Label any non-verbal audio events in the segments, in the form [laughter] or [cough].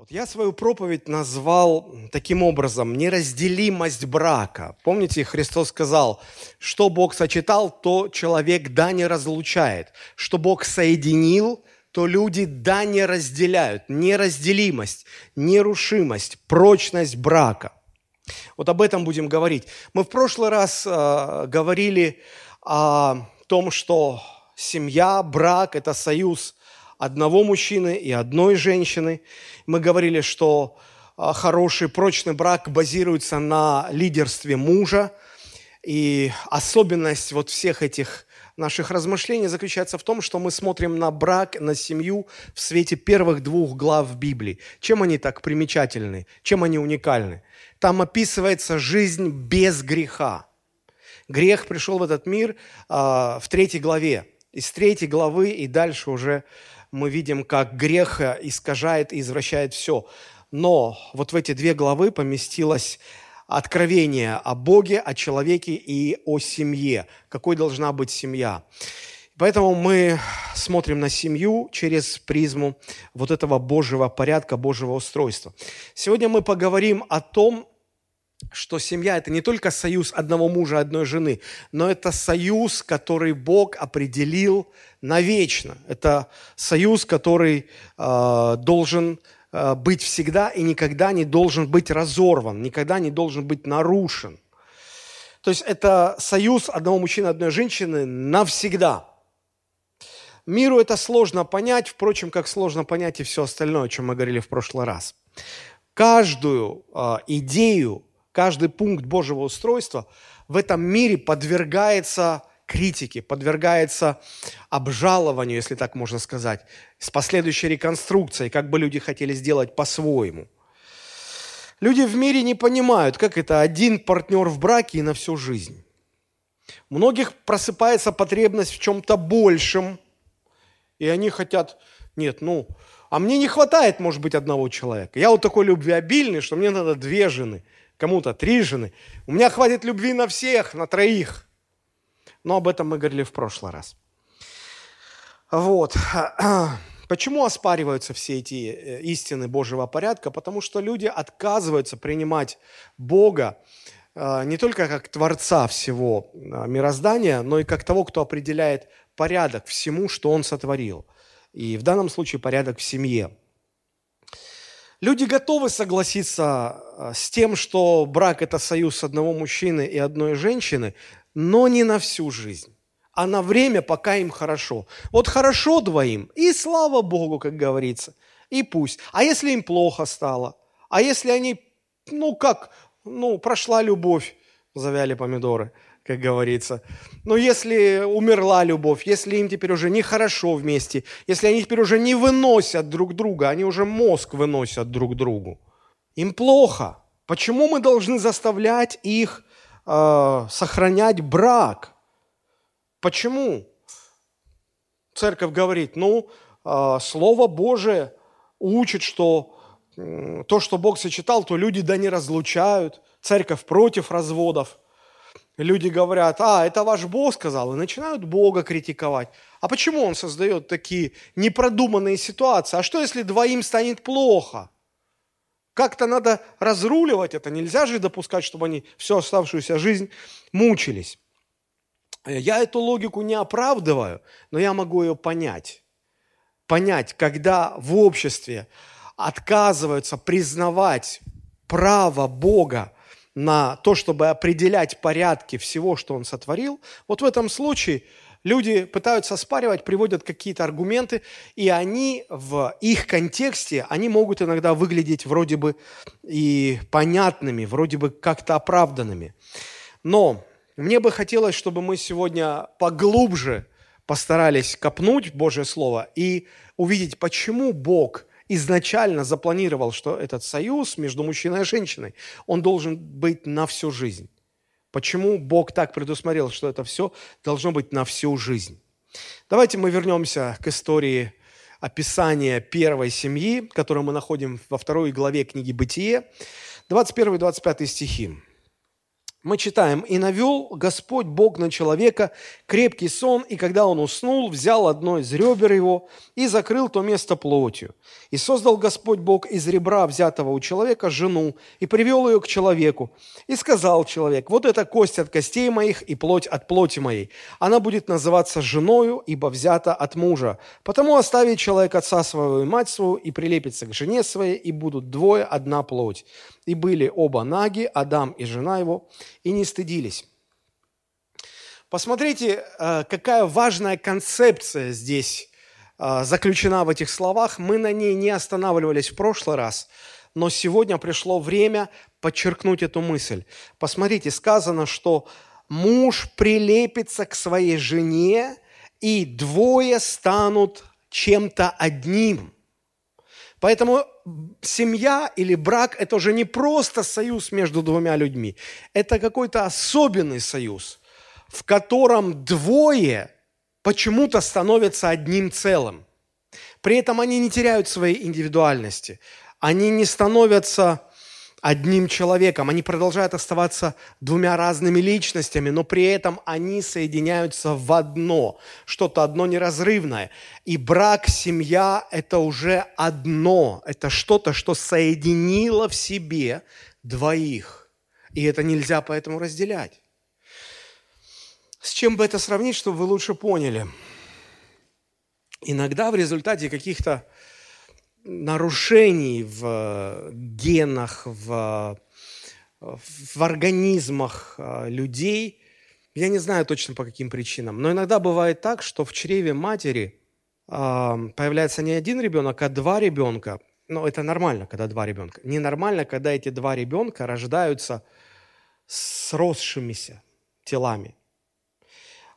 Вот я свою проповедь назвал таким образом «неразделимость брака». Помните, Христос сказал, что Бог сочетал, то человек да не разлучает. Что Бог соединил, то люди да не разделяют. Неразделимость, нерушимость, прочность брака. Вот об этом будем говорить. Мы в прошлый раз э, говорили о том, что семья, брак – это союз одного мужчины и одной женщины. Мы говорили, что а, хороший, прочный брак базируется на лидерстве мужа. И особенность вот всех этих наших размышлений заключается в том, что мы смотрим на брак, на семью в свете первых двух глав Библии. Чем они так примечательны? Чем они уникальны? Там описывается жизнь без греха. Грех пришел в этот мир э, в третьей главе. Из третьей главы и дальше уже мы видим, как грех искажает и извращает все. Но вот в эти две главы поместилось откровение о Боге, о человеке и о семье. Какой должна быть семья. Поэтому мы смотрим на семью через призму вот этого Божьего порядка, Божьего устройства. Сегодня мы поговорим о том, что семья – это не только союз одного мужа, одной жены, но это союз, который Бог определил навечно. Это союз, который э, должен э, быть всегда и никогда не должен быть разорван, никогда не должен быть нарушен. То есть это союз одного мужчины, одной женщины навсегда. Миру это сложно понять, впрочем, как сложно понять и все остальное, о чем мы говорили в прошлый раз. Каждую э, идею каждый пункт Божьего устройства в этом мире подвергается критике, подвергается обжалованию, если так можно сказать, с последующей реконструкцией, как бы люди хотели сделать по-своему. Люди в мире не понимают, как это один партнер в браке и на всю жизнь. У многих просыпается потребность в чем-то большем, и они хотят, нет, ну, а мне не хватает, может быть, одного человека. Я вот такой любвеобильный, что мне надо две жены – кому-то три жены. У меня хватит любви на всех, на троих. Но об этом мы говорили в прошлый раз. Вот. [clears throat] Почему оспариваются все эти э, истины Божьего порядка? Потому что люди отказываются принимать Бога э, не только как Творца всего э, мироздания, но и как того, кто определяет порядок всему, что Он сотворил. И в данном случае порядок в семье. Люди готовы согласиться с тем, что брак – это союз одного мужчины и одной женщины, но не на всю жизнь, а на время, пока им хорошо. Вот хорошо двоим, и слава Богу, как говорится, и пусть. А если им плохо стало? А если они, ну как, ну прошла любовь, завяли помидоры – как говорится. Но если умерла любовь, если им теперь уже нехорошо вместе, если они теперь уже не выносят друг друга, они уже мозг выносят друг другу, им плохо. Почему мы должны заставлять их э, сохранять брак? Почему? Церковь говорит, ну, э, Слово Божие учит, что то, что Бог сочетал, то люди да не разлучают. Церковь против разводов – люди говорят, а, это ваш Бог сказал, и начинают Бога критиковать. А почему он создает такие непродуманные ситуации? А что, если двоим станет плохо? Как-то надо разруливать это. Нельзя же допускать, чтобы они всю оставшуюся жизнь мучились. Я эту логику не оправдываю, но я могу ее понять. Понять, когда в обществе отказываются признавать право Бога на то, чтобы определять порядки всего, что он сотворил, вот в этом случае люди пытаются оспаривать, приводят какие-то аргументы, и они в их контексте, они могут иногда выглядеть вроде бы и понятными, вроде бы как-то оправданными. Но мне бы хотелось, чтобы мы сегодня поглубже постарались копнуть Божье Слово и увидеть, почему Бог – изначально запланировал, что этот союз между мужчиной и женщиной, он должен быть на всю жизнь. Почему Бог так предусмотрел, что это все должно быть на всю жизнь? Давайте мы вернемся к истории описания первой семьи, которую мы находим во второй главе книги «Бытие», 21-25 стихи. Мы читаем, «И навел Господь Бог на человека крепкий сон, и когда он уснул, взял одно из ребер его и закрыл то место плотью. И создал Господь Бог из ребра, взятого у человека, жену, и привел ее к человеку. И сказал человек, вот это кость от костей моих и плоть от плоти моей. Она будет называться женою, ибо взята от мужа. Потому оставит человек отца своего и мать свою, и прилепится к жене своей, и будут двое одна плоть. И были оба наги, Адам и жена его, и не стыдились. Посмотрите, э, какая важная концепция здесь э, заключена в этих словах. Мы на ней не останавливались в прошлый раз, но сегодня пришло время подчеркнуть эту мысль. Посмотрите, сказано, что муж прилепится к своей жене, и двое станут чем-то одним – Поэтому семья или брак – это уже не просто союз между двумя людьми. Это какой-то особенный союз, в котором двое почему-то становятся одним целым. При этом они не теряют своей индивидуальности. Они не становятся одним человеком. Они продолжают оставаться двумя разными личностями, но при этом они соединяются в одно, что-то одно неразрывное. И брак, семья – это уже одно, это что-то, что соединило в себе двоих. И это нельзя поэтому разделять. С чем бы это сравнить, чтобы вы лучше поняли? Иногда в результате каких-то нарушений в э, генах, в, в организмах э, людей. Я не знаю точно по каким причинам, но иногда бывает так, что в чреве матери а, появляется не один ребенок, а два ребенка. Но это нормально, когда два ребенка. Ненормально, когда эти два ребенка рождаются с росшимися телами.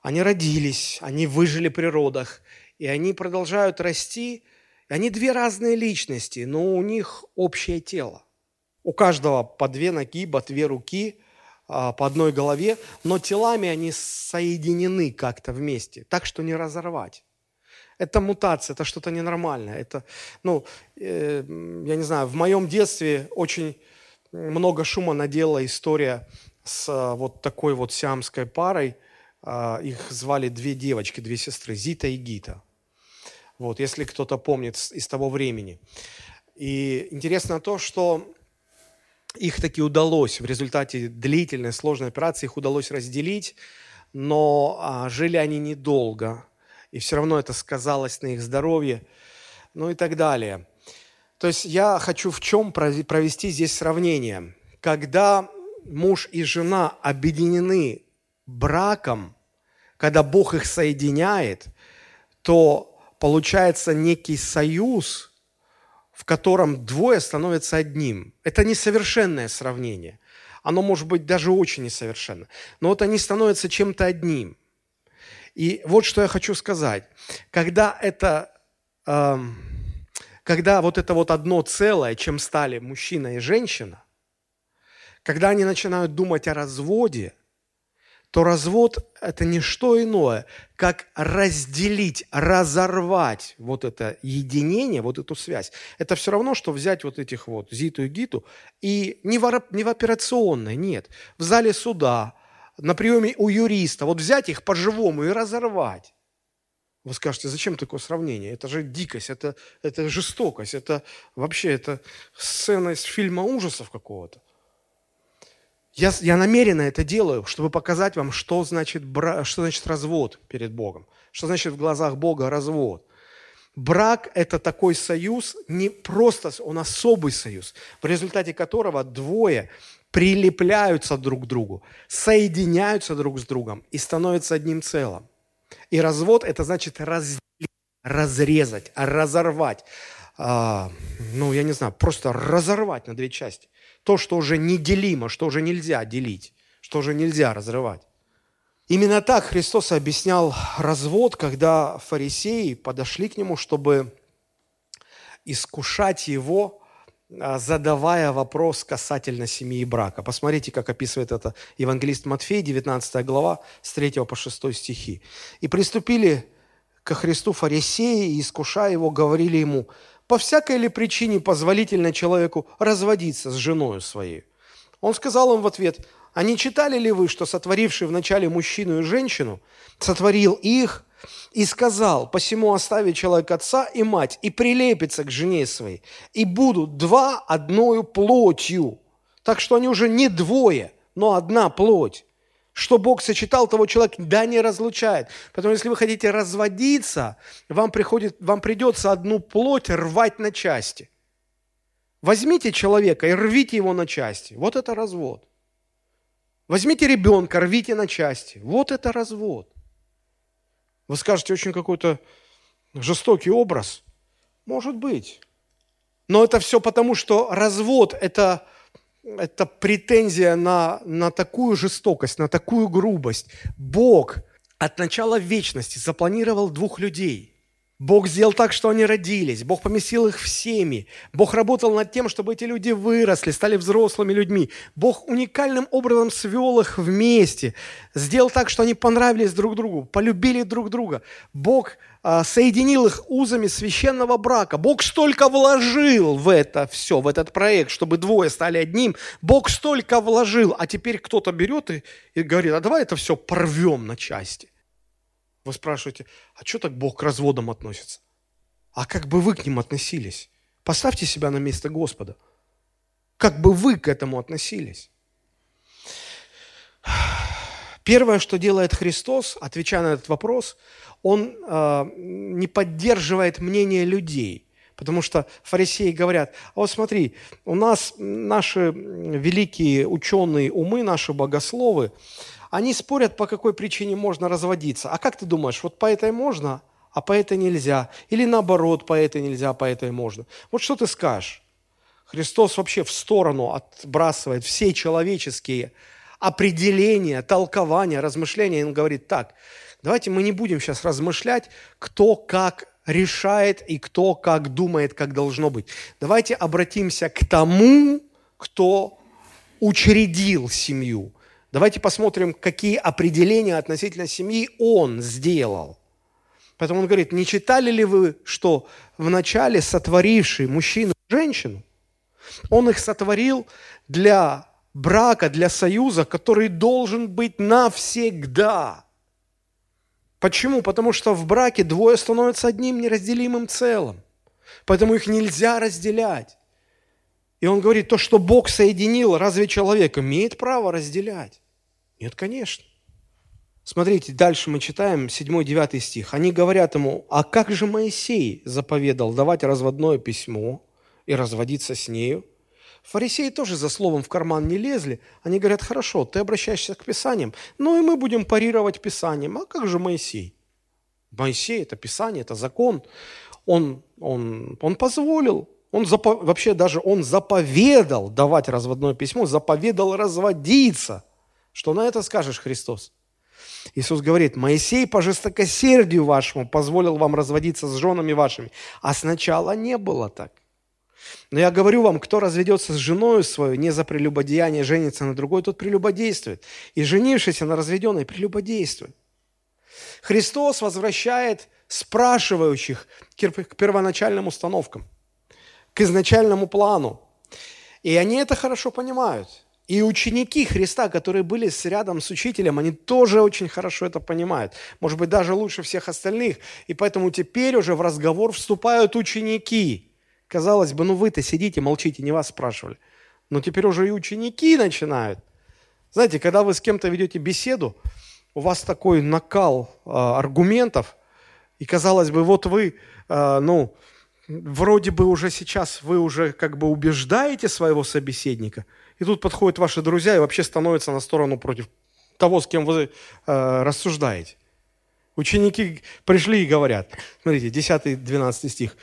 Они родились, они выжили при родах, и они продолжают расти, они две разные личности, но у них общее тело. У каждого по две ноги, по две руки, а, по одной голове, но телами они соединены как-то вместе, так что не разорвать. Это мутация, это что-то ненормальное. Это, ну, э, я не знаю, в моем детстве очень много шума надела история с а, вот такой вот сиамской парой. А, их звали две девочки, две сестры, Зита и Гита. Вот, если кто-то помнит из того времени. И интересно то, что их таки удалось в результате длительной, сложной операции, их удалось разделить, но а, жили они недолго, и все равно это сказалось на их здоровье, ну и так далее. То есть я хочу в чем провести здесь сравнение. Когда муж и жена объединены браком, когда Бог их соединяет, то получается некий союз, в котором двое становятся одним. Это несовершенное сравнение. Оно может быть даже очень несовершенно. Но вот они становятся чем-то одним. И вот что я хочу сказать. Когда это, э, когда вот это вот одно целое, чем стали мужчина и женщина, когда они начинают думать о разводе – то развод – это не что иное, как разделить, разорвать вот это единение, вот эту связь. Это все равно, что взять вот этих вот Зиту и Гиту и не в, не в операционной, нет, в зале суда, на приеме у юриста, вот взять их по-живому и разорвать. Вы скажете, зачем такое сравнение? Это же дикость, это, это жестокость, это вообще это сцена из фильма ужасов какого-то. Я, я намеренно это делаю, чтобы показать вам, что значит, бра, что значит развод перед Богом, что значит в глазах Бога развод. Брак – это такой союз, не просто, он особый союз, в результате которого двое прилепляются друг к другу, соединяются друг с другом и становятся одним целым. И развод – это значит разделить, разрезать, разорвать. А, ну, я не знаю, просто разорвать на две части то, что уже неделимо, что уже нельзя делить, что уже нельзя разрывать. Именно так Христос объяснял развод, когда фарисеи подошли к нему, чтобы искушать его, а, задавая вопрос касательно семьи и брака. Посмотрите, как описывает это евангелист Матфей, 19 глава, с 3 по 6 стихи. «И приступили ко Христу фарисеи, и, искушая его, говорили ему, по всякой ли причине позволительно человеку разводиться с женой своей? Он сказал им в ответ, А не читали ли вы, что сотворивший вначале мужчину и женщину, сотворил их и сказал, посему оставит человек отца и мать, и прилепится к жене своей, и будут два одною плотью. Так что они уже не двое, но одна плоть. Что Бог сочетал, того человек да не разлучает. Поэтому если вы хотите разводиться, вам, приходит, вам придется одну плоть рвать на части. Возьмите человека и рвите его на части. Вот это развод. Возьмите ребенка, рвите на части. Вот это развод. Вы скажете, очень какой-то жестокий образ. Может быть. Но это все потому, что развод – это, это претензия на, на такую жестокость, на такую грубость. Бог от начала вечности запланировал двух людей – Бог сделал так, что они родились. Бог поместил их в семьи. Бог работал над тем, чтобы эти люди выросли, стали взрослыми людьми. Бог уникальным образом свел их вместе. Сделал так, что они понравились друг другу, полюбили друг друга. Бог соединил их узами священного брака. Бог столько вложил в это все, в этот проект, чтобы двое стали одним. Бог столько вложил, а теперь кто-то берет и, и говорит, а давай это все порвем на части. Вы спрашиваете, а что так Бог к разводам относится? А как бы вы к ним относились? Поставьте себя на место Господа. Как бы вы к этому относились? Первое, что делает Христос, отвечая на этот вопрос, Он э, не поддерживает мнение людей. Потому что фарисеи говорят, а вот смотри, у нас наши великие ученые умы, наши богословы, они спорят, по какой причине можно разводиться. А как ты думаешь, вот по этой можно, а по этой нельзя? Или наоборот, по этой нельзя, по этой можно? Вот что ты скажешь? Христос вообще в сторону отбрасывает все человеческие определения, толкования, размышления. Он говорит так, давайте мы не будем сейчас размышлять, кто как решает и кто как думает, как должно быть. Давайте обратимся к тому, кто учредил семью, Давайте посмотрим, какие определения относительно семьи он сделал. Поэтому он говорит, не читали ли вы, что вначале сотворивший мужчину и женщину, он их сотворил для брака, для союза, который должен быть навсегда. Почему? Потому что в браке двое становятся одним неразделимым целым. Поэтому их нельзя разделять. И он говорит, то, что Бог соединил, разве человек имеет право разделять? Нет, конечно. Смотрите, дальше мы читаем 7-9 стих. Они говорят ему, а как же Моисей заповедал давать разводное письмо и разводиться с нею? Фарисеи тоже за словом в карман не лезли. Они говорят, хорошо, ты обращаешься к Писаниям, ну и мы будем парировать Писанием. А как же Моисей? Моисей – это Писание, это закон. Он, он, он позволил, он запо... вообще даже он заповедал давать разводное письмо, заповедал разводиться – что на это скажешь, Христос? Иисус говорит, Моисей по жестокосердию вашему позволил вам разводиться с женами вашими, а сначала не было так. Но я говорю вам, кто разведется с женой свою, не за прелюбодеяние женится на другой, тот прелюбодействует. И женившийся на разведенной прелюбодействует. Христос возвращает спрашивающих к первоначальным установкам, к изначальному плану. И они это хорошо понимают. И ученики Христа, которые были рядом с учителем, они тоже очень хорошо это понимают. Может быть, даже лучше всех остальных. И поэтому теперь уже в разговор вступают ученики. Казалось бы, ну вы-то сидите, молчите, не вас спрашивали. Но теперь уже и ученики начинают. Знаете, когда вы с кем-то ведете беседу, у вас такой накал э, аргументов, и казалось бы, вот вы, э, ну, вроде бы уже сейчас вы уже как бы убеждаете своего собеседника – и тут подходят ваши друзья и вообще становятся на сторону против того, с кем вы э, рассуждаете. Ученики пришли и говорят, смотрите, 10-12 стих.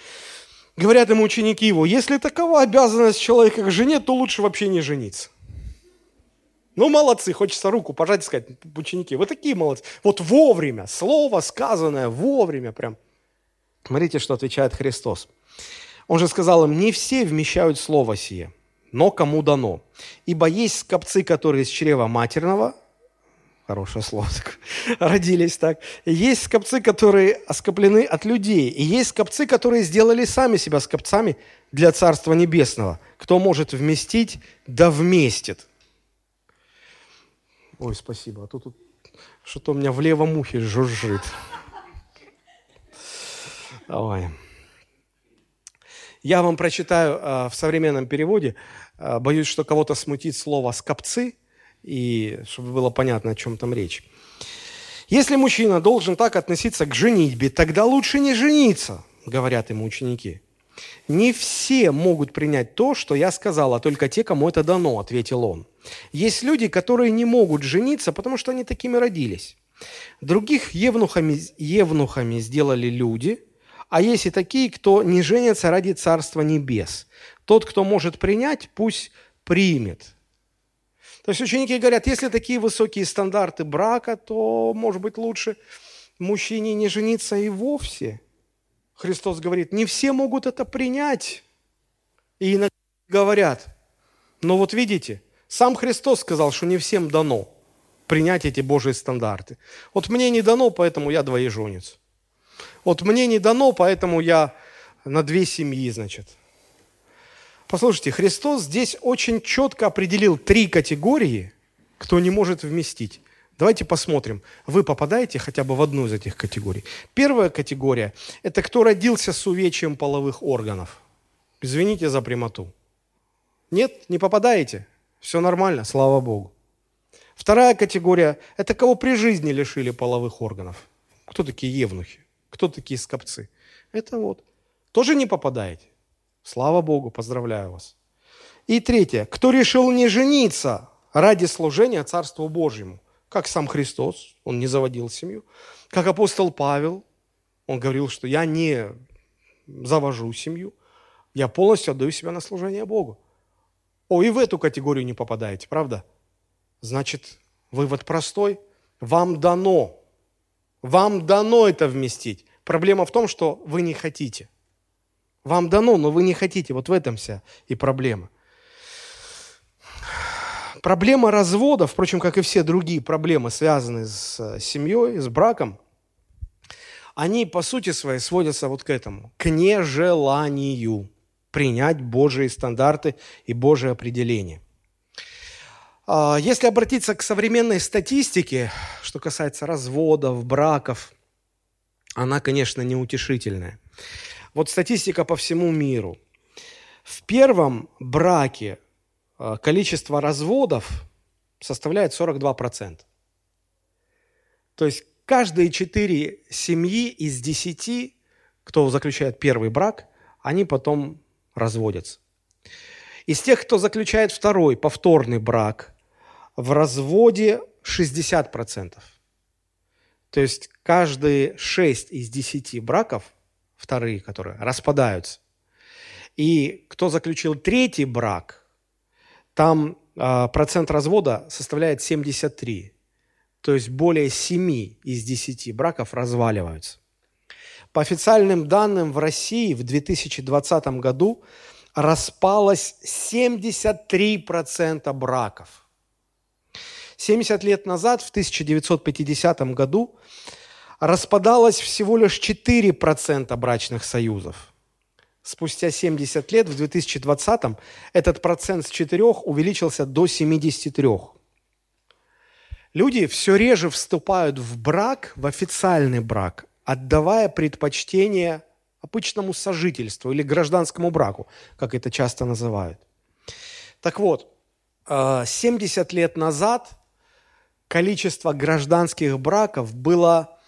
Говорят ему ученики его, если такова обязанность человека к жене, то лучше вообще не жениться. Ну, молодцы, хочется руку пожать и сказать, ученики, вы такие молодцы. Вот вовремя, слово сказанное вовремя прям. Смотрите, что отвечает Христос. Он же сказал им, не все вмещают слово сие но кому дано. Ибо есть скопцы, которые из чрева матерного, хорошее слово, [laughs] родились так, есть скопцы, которые оскоплены от людей, и есть скопцы, которые сделали сами себя скопцами для Царства Небесного. Кто может вместить, да вместит. Ой, спасибо. А то тут что-то у меня в левом ухе жужжит. Ой. Я вам прочитаю э, в современном переводе. Э, боюсь, что кого-то смутит слово «скопцы», и чтобы было понятно, о чем там речь. Если мужчина должен так относиться к женитьбе, тогда лучше не жениться, говорят ему ученики. Не все могут принять то, что я сказал, а только те, кому это дано, ответил он. Есть люди, которые не могут жениться, потому что они такими родились. Других евнухами, евнухами сделали люди, а есть и такие, кто не женится ради Царства Небес. Тот, кто может принять, пусть примет. То есть ученики говорят, если такие высокие стандарты брака, то, может быть, лучше мужчине не жениться и вовсе. Христос говорит, не все могут это принять. И иногда говорят, но вот видите, сам Христос сказал, что не всем дано принять эти Божьи стандарты. Вот мне не дано, поэтому я двоеженец. Вот мне не дано, поэтому я на две семьи, значит. Послушайте, Христос здесь очень четко определил три категории, кто не может вместить. Давайте посмотрим, вы попадаете хотя бы в одну из этих категорий. Первая категория – это кто родился с увечьем половых органов. Извините за прямоту. Нет, не попадаете? Все нормально, слава Богу. Вторая категория – это кого при жизни лишили половых органов. Кто такие евнухи? Кто такие скопцы? Это вот. Тоже не попадаете? Слава Богу, поздравляю вас. И третье. Кто решил не жениться ради служения Царству Божьему? Как сам Христос, он не заводил семью. Как апостол Павел, он говорил, что я не завожу семью, я полностью отдаю себя на служение Богу. О, и в эту категорию не попадаете, правда? Значит, вывод простой. Вам дано. Вам дано это вместить. Проблема в том, что вы не хотите. Вам дано, но вы не хотите. Вот в этом вся и проблема. Проблема развода, впрочем, как и все другие проблемы, связанные с семьей, с браком, они по сути своей сводятся вот к этому, к нежеланию принять Божьи стандарты и Божие определение. А, если обратиться к современной статистике, что касается разводов, браков, она, конечно, неутешительная. Вот статистика по всему миру. В первом браке а, количество разводов составляет 42%. То есть каждые четыре семьи из десяти, кто заключает первый брак, они потом разводятся. Из тех, кто заключает второй, повторный брак, в разводе 60%. То есть каждые 6 из 10 браков, вторые, которые распадаются. И кто заключил третий брак, там э, процент развода составляет 73. То есть более 7 из 10 браков разваливаются. По официальным данным в России в 2020 году распалось 73% браков. 70 лет назад, в 1950 году, распадалось всего лишь 4% брачных союзов. Спустя 70 лет, в 2020 этот процент с 4 увеличился до 73. Люди все реже вступают в брак, в официальный брак, отдавая предпочтение обычному сожительству или гражданскому браку, как это часто называют. Так вот, 70 э, лет назад количество гражданских браков было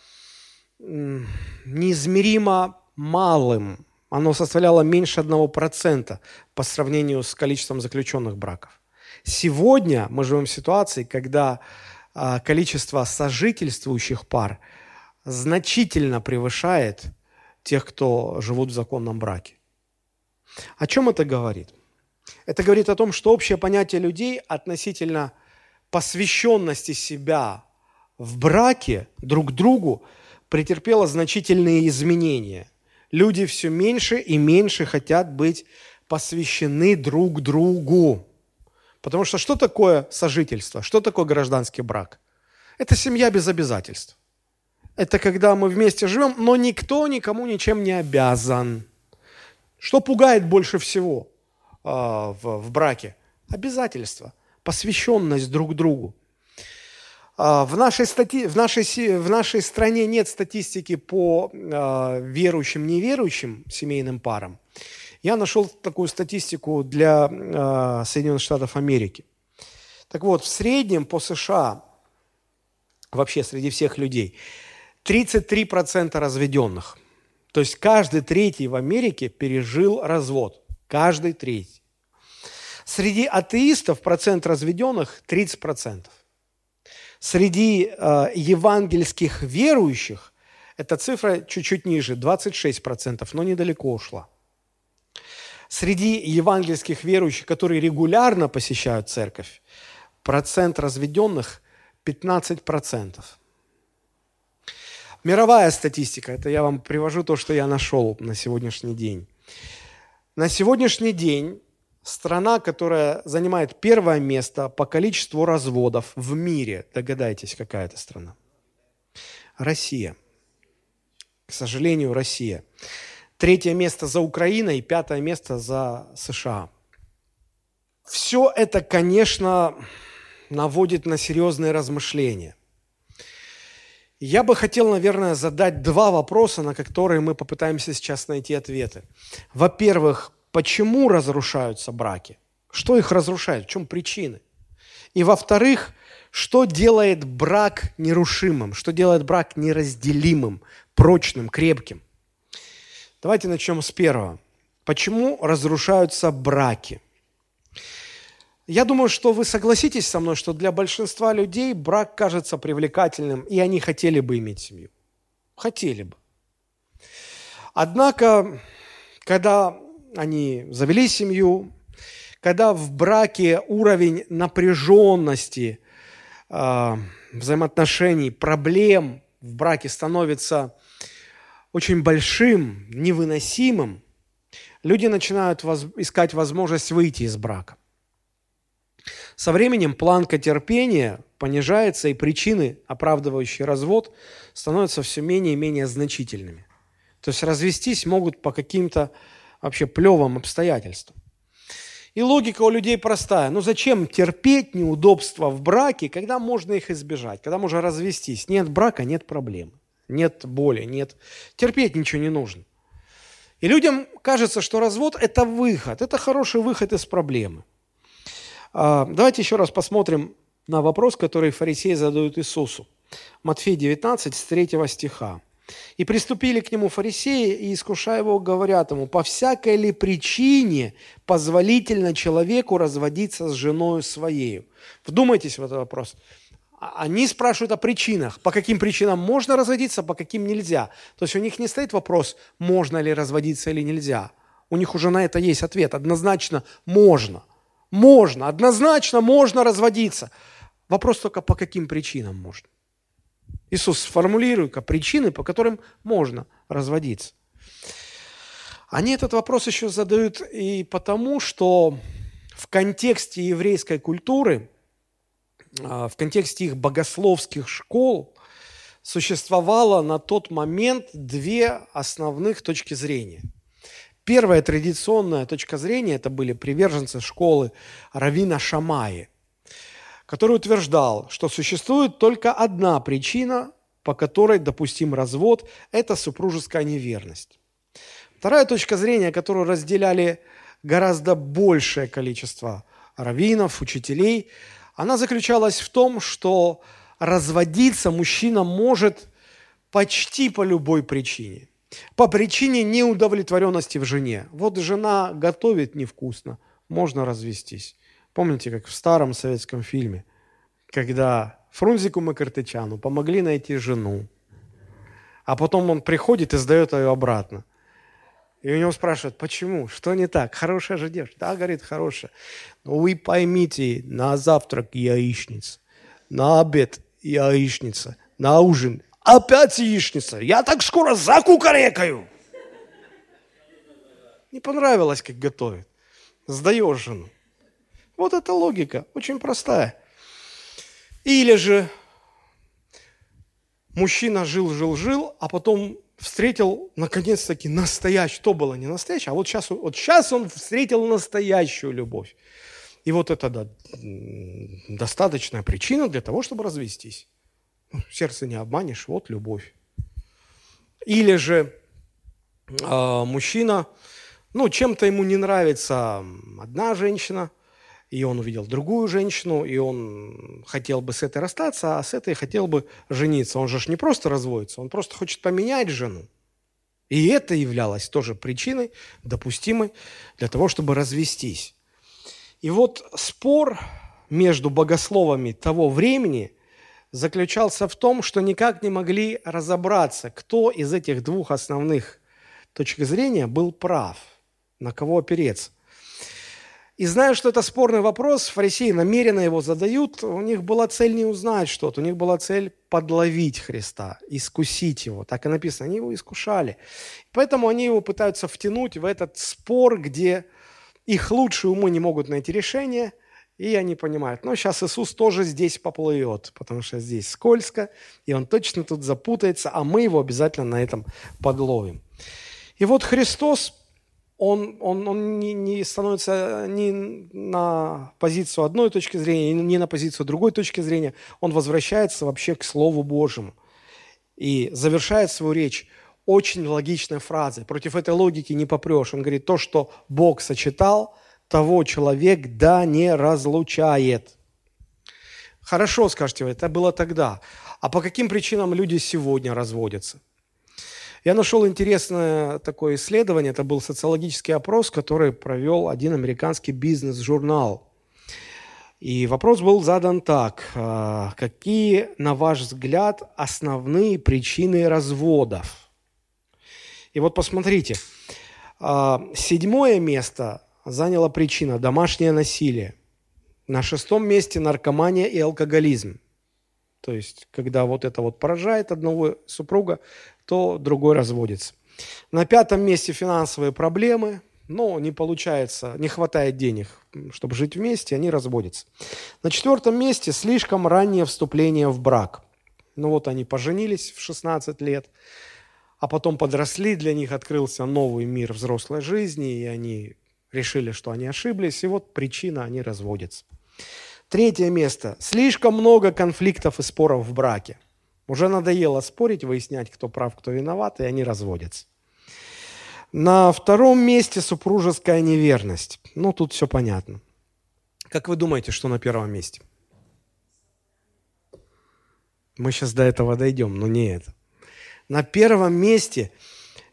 неизмеримо малым. Оно составляло меньше 1% по сравнению с количеством заключенных браков. Сегодня мы живем в ситуации, когда э, количество сожительствующих пар – значительно превышает тех, кто живут в законном браке. О чем это говорит? Это говорит о том, что общее понятие людей относительно посвященности себя в браке друг другу претерпело значительные изменения. Люди все меньше и меньше хотят быть посвящены друг другу. Потому что что такое сожительство? Что такое гражданский брак? Это семья без обязательств это когда мы вместе живем, но никто никому ничем не обязан. Что пугает больше всего э, в, в браке? Обязательства, посвященность друг другу. А, в нашей, стати... в, нашей... в нашей стране нет статистики по э, верующим, неверующим семейным парам. Я нашел такую статистику для э, Соединенных Штатов Америки. Так вот, в среднем по США, вообще среди всех людей, 33% разведенных. То есть каждый третий в Америке пережил развод. Каждый третий. Среди атеистов процент разведенных 30%. Среди э, евангельских верующих эта цифра чуть-чуть ниже, 26%, но недалеко ушла. Среди евангельских верующих, которые регулярно посещают церковь, процент разведенных 15%. Мировая статистика, это я вам привожу то, что я нашел на сегодняшний день. На сегодняшний день страна, которая занимает первое место по количеству разводов в мире. Догадайтесь, какая это страна? Россия. К сожалению, Россия. Третье место за Украиной, пятое место за США. Все это, конечно, наводит на серьезные размышления. Я бы хотел, наверное, задать два вопроса, на которые мы попытаемся сейчас найти ответы. Во-первых, почему разрушаются браки, что их разрушает, в чем причины. И во-вторых, что делает брак нерушимым, что делает брак неразделимым, прочным, крепким. Давайте начнем с первого. Почему разрушаются браки? Я думаю, что вы согласитесь со мной, что для большинства людей брак кажется привлекательным, и они хотели бы иметь семью. Хотели бы. Однако, когда они завели семью, когда в браке уровень напряженности, э, взаимоотношений, проблем в браке становится очень большим, невыносимым, люди начинают воз, искать возможность выйти из брака. Со временем планка терпения понижается, и причины, оправдывающие развод, становятся все менее и менее значительными. То есть развестись могут по каким-то вообще плевым обстоятельствам. И логика у людей простая. Ну зачем терпеть неудобства в браке, когда можно их избежать, когда можно развестись? Нет брака, нет проблем, нет боли, нет... Терпеть ничего не нужно. И людям кажется, что развод – это выход, это хороший выход из проблемы. А, давайте еще раз посмотрим на вопрос, который фарисеи задают Иисусу. Матфей 19, с 3 стиха. И приступили к нему фарисеи, и, искушая его, говорят ему, по всякой ли причине позволительно человеку разводиться с женой своей? Вдумайтесь в этот вопрос. А, они спрашивают о причинах. По каким причинам можно разводиться, по каким нельзя. То есть у них не стоит вопрос, можно ли разводиться или нельзя. У них уже на это есть ответ. Однозначно можно. Можно. Однозначно можно разводиться. Вопрос только, по каким причинам можно. Иисус сформулирует причины, по которым можно разводиться. Они этот вопрос еще задают и потому, что в контексте еврейской культуры, а, в контексте их богословских школ существовало на тот момент две основных точки зрения. Первая традиционная точка зрения – это были приверженцы школы Равина Шамаи который утверждал, что существует только одна причина, по которой допустим развод – это супружеская неверность. Вторая точка зрения, которую разделяли гораздо большее количество раввинов, учителей, она заключалась в том, что разводиться мужчина может почти по любой причине. По причине неудовлетворенности в жене. Вот жена готовит невкусно, можно развестись. Помните, как в старом советском фильме, когда Фрунзику Макартычану помогли найти жену, а потом он приходит и сдает ее обратно. И у него спрашивают, почему, что не так, хорошая же девушка. Да, говорит, хорошая. Но вы поймите, на завтрак яичница, на обед яичница, на ужин опять яичница. Я так скоро закукарекаю. Не понравилось, как готовит. Сдаешь жену. Вот эта логика, очень простая. Или же мужчина жил, жил, жил, а потом встретил наконец-таки настоящий, то было не настоящий, а вот сейчас, вот сейчас он встретил настоящую любовь. И вот это да, достаточная причина для того, чтобы развестись. Ну, сердце не обманешь, вот любовь. Или же э, мужчина, ну, чем-то ему не нравится одна женщина, и он увидел другую женщину, и он хотел бы с этой расстаться, а с этой хотел бы жениться. Он же не просто разводится, он просто хочет поменять жену. И это являлось тоже причиной, допустимой для того, чтобы развестись. И вот спор между богословами того времени заключался в том, что никак не могли разобраться, кто из этих двух основных точек зрения был прав, на кого опереться. И зная, что это спорный вопрос, фарисеи намеренно его задают, у них была цель не узнать что-то, у них была цель подловить Христа, искусить его. Так и написано, они его искушали. Поэтому они его пытаются втянуть в этот спор, где их лучшие умы не могут найти решение, и они понимают, ну, сейчас Иисус тоже здесь поплывет, потому что здесь скользко, и он точно тут запутается, а мы его обязательно на этом подловим. И вот Христос, он, он, он не, не становится ни на позицию одной точки зрения, ни на позицию другой точки зрения, он возвращается вообще к Слову Божьему и завершает свою речь очень логичной фразой. Против этой логики не попрешь. Он говорит, то, что Бог сочетал, того человек да не разлучает. Хорошо, скажете вы, это было тогда. А по каким причинам люди сегодня разводятся? Я нашел интересное такое исследование. Это был социологический опрос, который провел один американский бизнес-журнал. И вопрос был задан так. «А какие, на ваш взгляд, основные причины разводов? И вот посмотрите, а, седьмое место заняла причина – домашнее насилие. На шестом месте – наркомания и алкоголизм. То есть, когда вот это вот поражает одного супруга, то другой разводится. На пятом месте финансовые проблемы, но не получается, не хватает денег, чтобы жить вместе, они разводятся. На четвертом месте слишком раннее вступление в брак. Ну вот они поженились в 16 лет, а потом подросли, для них открылся новый мир взрослой жизни, и они решили, что они ошиблись, и вот причина, они разводятся. Третье место. Слишком много конфликтов и споров в браке. Уже надоело спорить, выяснять, кто прав, кто виноват, и они разводятся. На втором месте супружеская неверность. Ну, тут все понятно. Как вы думаете, что на первом месте? Мы сейчас до этого дойдем, но не это. На первом месте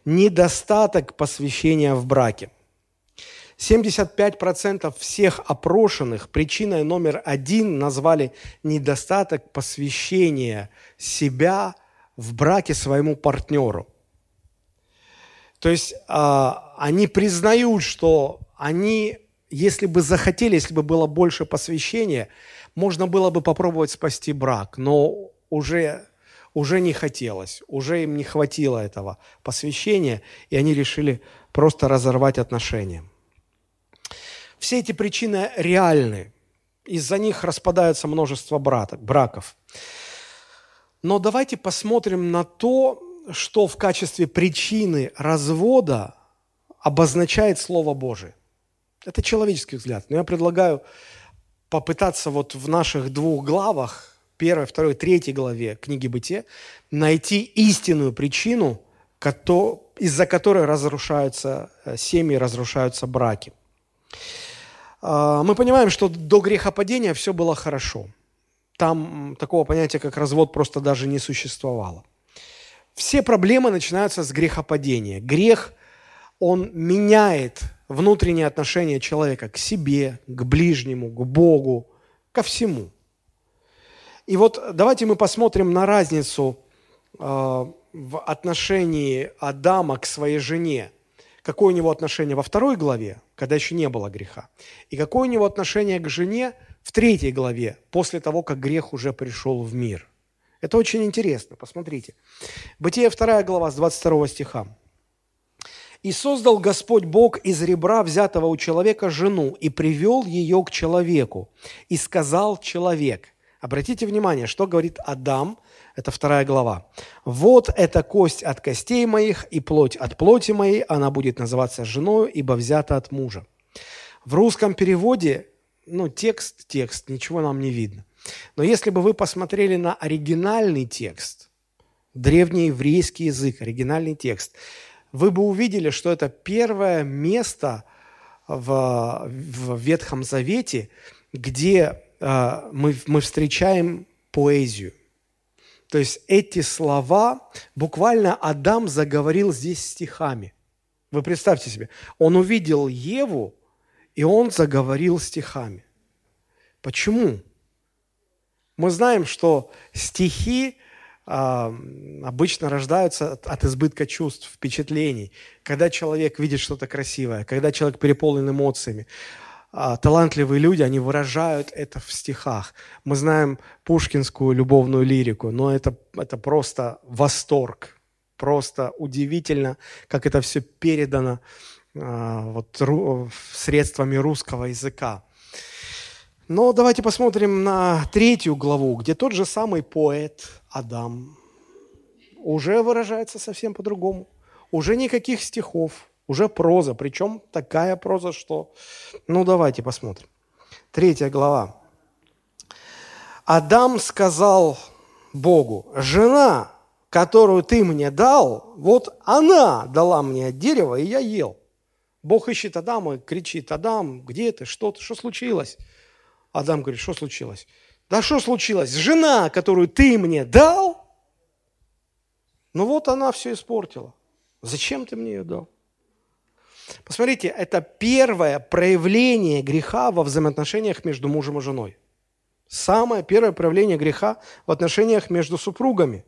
недостаток посвящения в браке. 75% всех опрошенных причиной номер один назвали недостаток посвящения себя в браке своему партнеру. То есть э, они признают, что они, если бы захотели, если бы было больше посвящения, можно было бы попробовать спасти брак, но уже уже не хотелось, уже им не хватило этого посвящения, и они решили просто разорвать отношения. Все эти причины реальны. Из-за них распадается множество браков. Но давайте посмотрим на то, что в качестве причины развода обозначает Слово Божие. Это человеческий взгляд. Но я предлагаю попытаться вот в наших двух главах первой, второй, третьей главе книги Бытия найти истинную причину, из-за которой разрушаются э, семьи, разрушаются браки. А, мы понимаем, что до грехопадения все было хорошо. Там такого понятия, как развод, просто даже не существовало. Все проблемы начинаются с грехопадения. Грех, он меняет внутреннее отношение человека к себе, к ближнему, к Богу, ко всему – и вот давайте мы посмотрим на разницу э, в отношении Адама к своей жене. Какое у него отношение во второй главе, когда еще не было греха, и какое у него отношение к жене в третьей главе, после того, как грех уже пришел в мир. Это очень интересно, посмотрите. Бытие 2 глава с 22 стиха. «И создал Господь Бог из ребра, взятого у человека, жену, и привел ее к человеку. И сказал человек, Обратите внимание, что говорит Адам, это вторая глава. «Вот эта кость от костей моих и плоть от плоти моей, она будет называться женой, ибо взята от мужа». В русском переводе ну, текст, текст, ничего нам не видно. Но если бы вы посмотрели на оригинальный текст, древнееврейский язык, оригинальный текст, вы бы увидели, что это первое место в, в Ветхом Завете, где э, мы, мы встречаем поэзию. То есть эти слова, буквально Адам заговорил здесь стихами. Вы представьте себе, он увидел Еву, и он заговорил стихами. Почему? Мы знаем, что стихи а, обычно рождаются от, от избытка чувств, впечатлений. Когда человек видит что-то красивое, когда человек переполнен эмоциями. А, талантливые люди, они выражают это в стихах. Мы знаем пушкинскую любовную лирику, но это, это просто восторг, просто удивительно, как это все передано а, вот, средствами русского языка. Но давайте посмотрим на третью главу, где тот же самый поэт Адам уже выражается совсем по-другому. Уже никаких стихов, уже проза, причем такая проза, что... Ну, давайте посмотрим. Третья глава. Адам сказал Богу, жена, которую ты мне дал, вот она дала мне дерево, и я ел. Бог ищет Адама и кричит, Адам, где ты, что ты, что случилось? Адам говорит, что случилось? Да что случилось? Жена, которую ты мне дал, ну вот она все испортила. Зачем ты мне ее дал? Посмотрите, это первое проявление греха во взаимоотношениях между мужем и женой. Самое первое проявление греха в отношениях между супругами.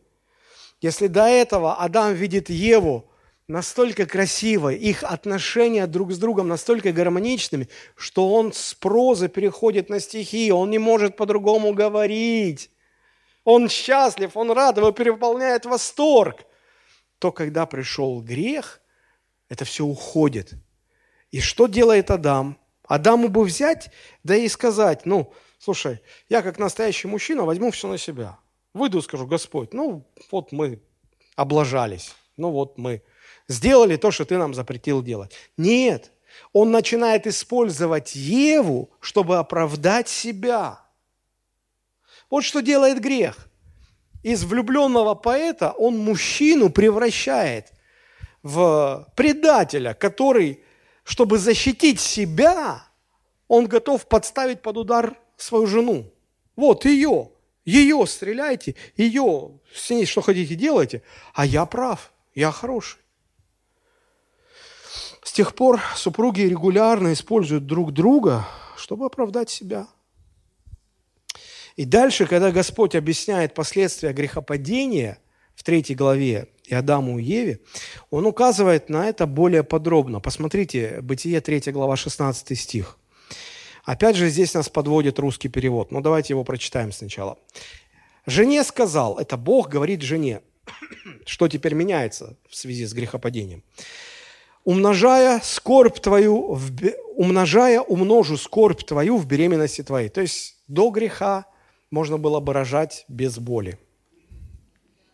Если до этого Адам видит Еву настолько красивой, их отношения друг с другом настолько гармоничными, что он с прозы переходит на стихи, он не может по-другому говорить. Он счастлив, он рад, его переполняет восторг. То, когда пришел грех, это все уходит. И что делает Адам? Адаму бы взять, да и сказать, ну, слушай, я как настоящий мужчина возьму все на себя. Выйду и скажу, Господь, ну, вот мы облажались, ну, вот мы сделали то, что ты нам запретил делать. Нет, он начинает использовать Еву, чтобы оправдать себя. Вот что делает грех. Из влюбленного поэта он мужчину превращает – в предателя, который, чтобы защитить себя, он готов подставить под удар свою жену. Вот ее, ее стреляйте, ее с ней что хотите делайте, а я прав, я хороший. С тех пор супруги регулярно используют друг друга, чтобы оправдать себя. И дальше, когда Господь объясняет последствия грехопадения в третьей главе и Адаму и Еве, он указывает на это более подробно. Посмотрите, Бытие 3 глава 16 стих. Опять же, здесь нас подводит русский перевод. Но давайте его прочитаем сначала. «Жене сказал», это Бог говорит жене, [coughs] что теперь меняется в связи с грехопадением. «Умножая скорбь твою, в, умножая, умножу скорбь твою в беременности твоей». То есть до греха можно было бы рожать без боли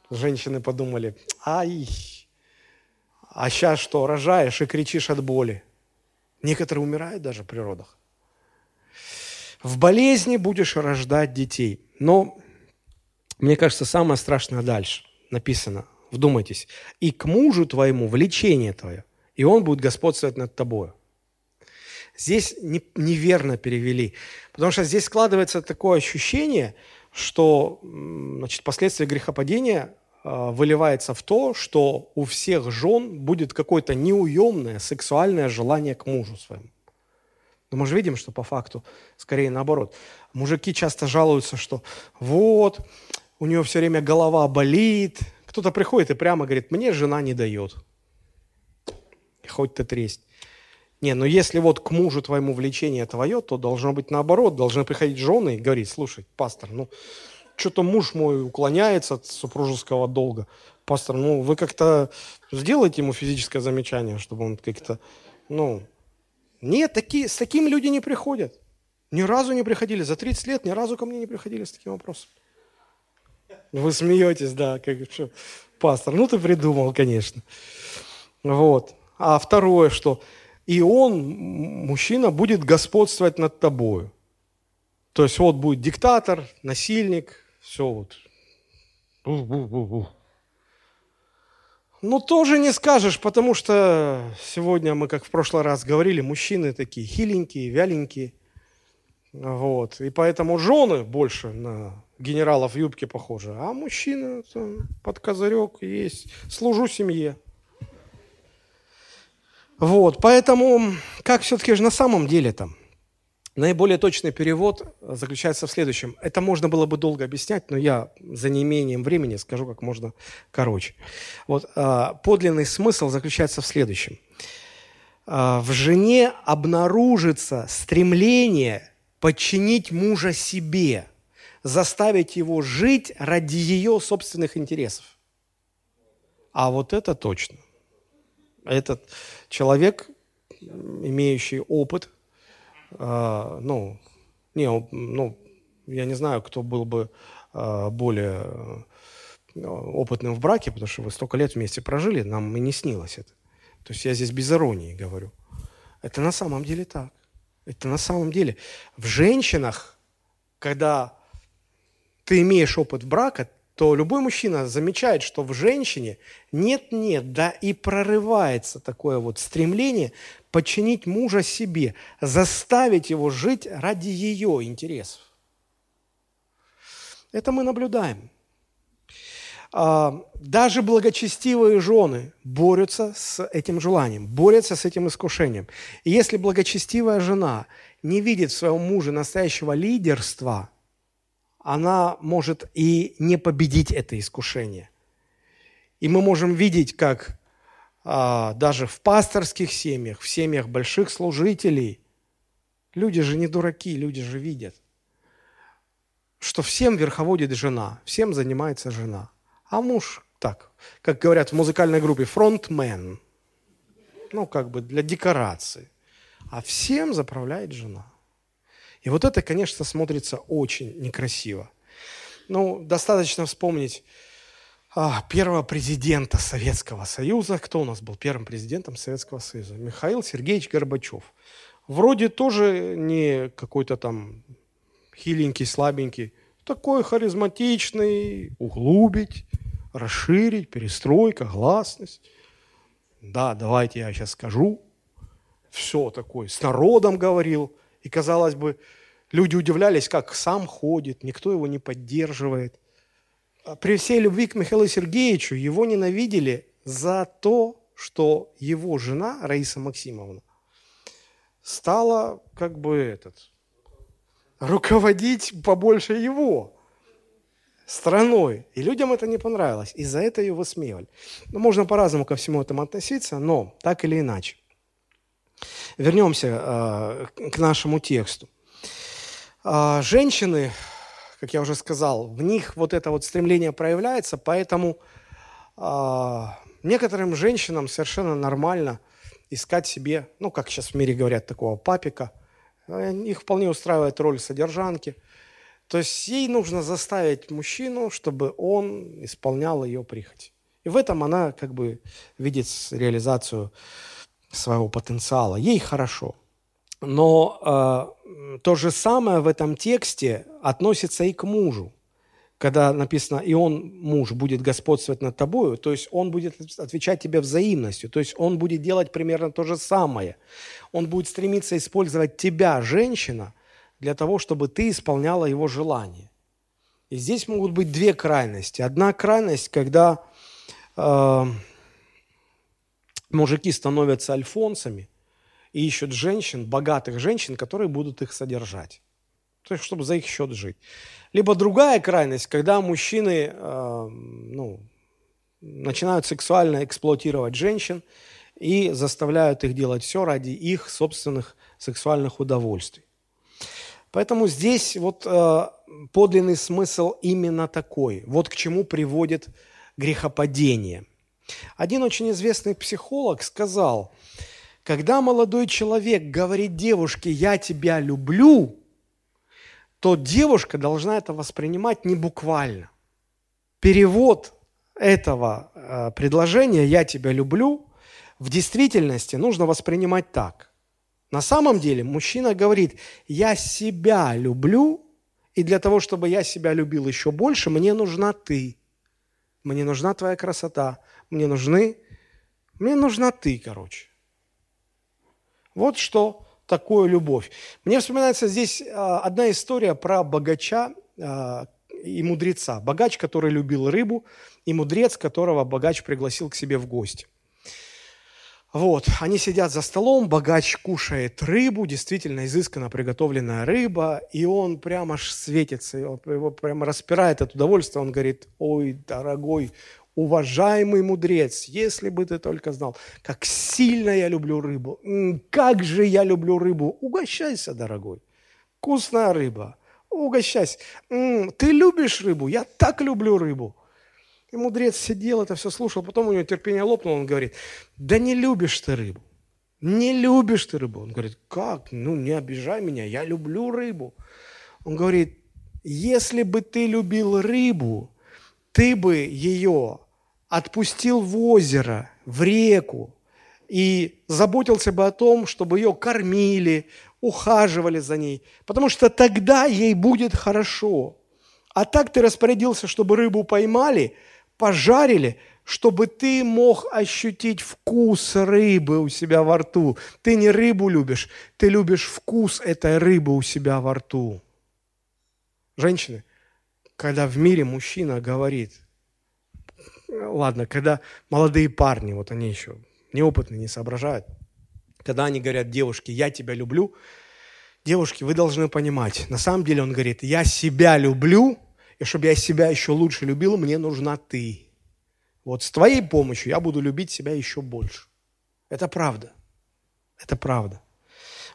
женщины подумали, ай, а сейчас что, рожаешь и кричишь от боли. Некоторые умирают даже при родах. В болезни будешь рождать детей. Но, мне кажется, самое страшное дальше написано. Вдумайтесь. И к мужу твоему влечение твое, и он будет господствовать над тобою. Здесь не, неверно перевели, потому что здесь складывается такое ощущение – что значит, последствия грехопадения а, выливается в то, что у всех жен будет какое-то неуемное сексуальное желание к мужу своему. Но мы же видим, что по факту скорее наоборот. Мужики часто жалуются, что вот, у нее все время голова болит. Кто-то приходит и прямо говорит, мне жена не дает. Хоть ты тресть. Не, но если вот к мужу твоему влечение твое, то должно быть наоборот. Должны приходить жены и говорить, слушай, пастор, ну, что-то муж мой уклоняется от супружеского долга. Пастор, ну, вы как-то сделайте ему физическое замечание, чтобы он как-то, ну... Нет, такие, с такими люди не приходят. Ни разу не приходили. За 30 лет ни разу ко мне не приходили с таким вопросом. Вы смеетесь, да, как что, пастор, ну ты придумал, конечно. Вот. А второе, что и он, мужчина, будет господствовать над тобою. То есть вот будет диктатор, насильник, все вот. Ну, тоже не скажешь, потому что сегодня мы, как в прошлый раз говорили, мужчины такие хиленькие, вяленькие. Вот. И поэтому жены больше на генералов в юбке похожи, а мужчины под козырек есть. Служу семье. Вот, поэтому как все-таки же на самом деле там? Наиболее точный перевод заключается в следующем. Это можно было бы долго объяснять, но я за неимением времени скажу как можно короче. Вот, а, подлинный смысл заключается в следующем. А, в жене обнаружится стремление подчинить мужа себе, заставить его жить ради ее собственных интересов. А вот это точно. Этот человек, имеющий опыт – а, ну, не, ну, я не знаю, кто был бы а, более э, опытным в браке, потому что вы столько лет вместе прожили, нам и не снилось это. То есть я здесь без иронии говорю. Это на самом деле так. Это на самом деле. В женщинах, когда ты имеешь опыт брака, то любой мужчина замечает, что в женщине нет-нет, да и прорывается такое вот стремление подчинить мужа себе, заставить его жить ради ее интересов. Это мы наблюдаем. А, даже благочестивые жены борются с этим желанием, борются с этим искушением. И если благочестивая жена не видит в своем муже настоящего лидерства – она может и не победить это искушение. И мы можем видеть, как а, даже в пасторских семьях, в семьях больших служителей, люди же не дураки, люди же видят, что всем верховодит жена, всем занимается жена. А муж так, как говорят в музыкальной группе, фронтмен, ну как бы для декорации. А всем заправляет жена. И вот это, конечно, смотрится очень некрасиво. Ну, достаточно вспомнить а, первого президента Советского Союза. Кто у нас был первым президентом Советского Союза? Михаил Сергеевич Горбачев. Вроде тоже не какой-то там хиленький, слабенький. Такой харизматичный, углубить, расширить, перестройка, гласность. Да, давайте я сейчас скажу. Все такое. С народом говорил. И, казалось бы, Люди удивлялись, как сам ходит, никто его не поддерживает. А при всей любви к Михаилу Сергеевичу его ненавидели за то, что его жена Раиса Максимовна стала как бы этот руководить побольше его страной. И людям это не понравилось. И за это ее высмеивали. Ну, можно по-разному ко всему этому относиться, но так или иначе. Вернемся э, к нашему тексту. А, женщины, как я уже сказал, в них вот это вот стремление проявляется, поэтому а, некоторым женщинам совершенно нормально искать себе, ну, как сейчас в мире говорят, такого папика. Их вполне устраивает роль содержанки. То есть ей нужно заставить мужчину, чтобы он исполнял ее прихоть. И в этом она как бы видит реализацию своего потенциала. Ей хорошо – но э, то же самое в этом тексте относится и к мужу. Когда написано, и он, муж, будет господствовать над тобою, то есть он будет отвечать тебе взаимностью, то есть он будет делать примерно то же самое. Он будет стремиться использовать тебя, женщина, для того, чтобы ты исполняла его желание. И здесь могут быть две крайности. Одна крайность, когда э, мужики становятся альфонсами – и ищут женщин, богатых женщин, которые будут их содержать. То есть, чтобы за их счет жить. Либо другая крайность, когда мужчины э, ну, начинают сексуально эксплуатировать женщин и заставляют их делать все ради их собственных сексуальных удовольствий. Поэтому здесь вот э, подлинный смысл именно такой. Вот к чему приводит грехопадение. Один очень известный психолог сказал, когда молодой человек говорит девушке «я тебя люблю», то девушка должна это воспринимать не буквально. Перевод этого э, предложения «я тебя люблю» в действительности нужно воспринимать так. На самом деле мужчина говорит «я себя люблю», И для того, чтобы я себя любил еще больше, мне нужна ты. Мне нужна твоя красота. Мне нужны... Мне нужна ты, короче. Вот что такое любовь. Мне вспоминается здесь а, одна история про богача а, и мудреца. Богач, который любил рыбу, и мудрец, которого богач пригласил к себе в гости. Вот, они сидят за столом, богач кушает рыбу, действительно изысканно приготовленная рыба, и он прямо аж светится, его прямо распирает от удовольствия, он говорит, ой, дорогой, уважаемый мудрец, если бы ты только знал, как сильно я люблю рыбу, как же я люблю рыбу, угощайся, дорогой, вкусная рыба, угощайся. Ты любишь рыбу? Я так люблю рыбу. И мудрец сидел, это все слушал, потом у него терпение лопнуло, он говорит, да не любишь ты рыбу, не любишь ты рыбу. Он говорит, как? Ну, не обижай меня, я люблю рыбу. Он говорит, если бы ты любил рыбу, ты бы ее отпустил в озеро, в реку, и заботился бы о том, чтобы ее кормили, ухаживали за ней, потому что тогда ей будет хорошо. А так ты распорядился, чтобы рыбу поймали – пожарили, чтобы ты мог ощутить вкус рыбы у себя во рту. Ты не рыбу любишь, ты любишь вкус этой рыбы у себя во рту. Женщины, когда в мире мужчина говорит, ладно, когда молодые парни, вот они еще неопытные, не соображают, когда они говорят девушке, я тебя люблю, девушки, вы должны понимать, на самом деле он говорит, я себя люблю, и чтобы я себя еще лучше любил, мне нужна ты. Вот с твоей помощью я буду любить себя еще больше. Это правда. Это правда.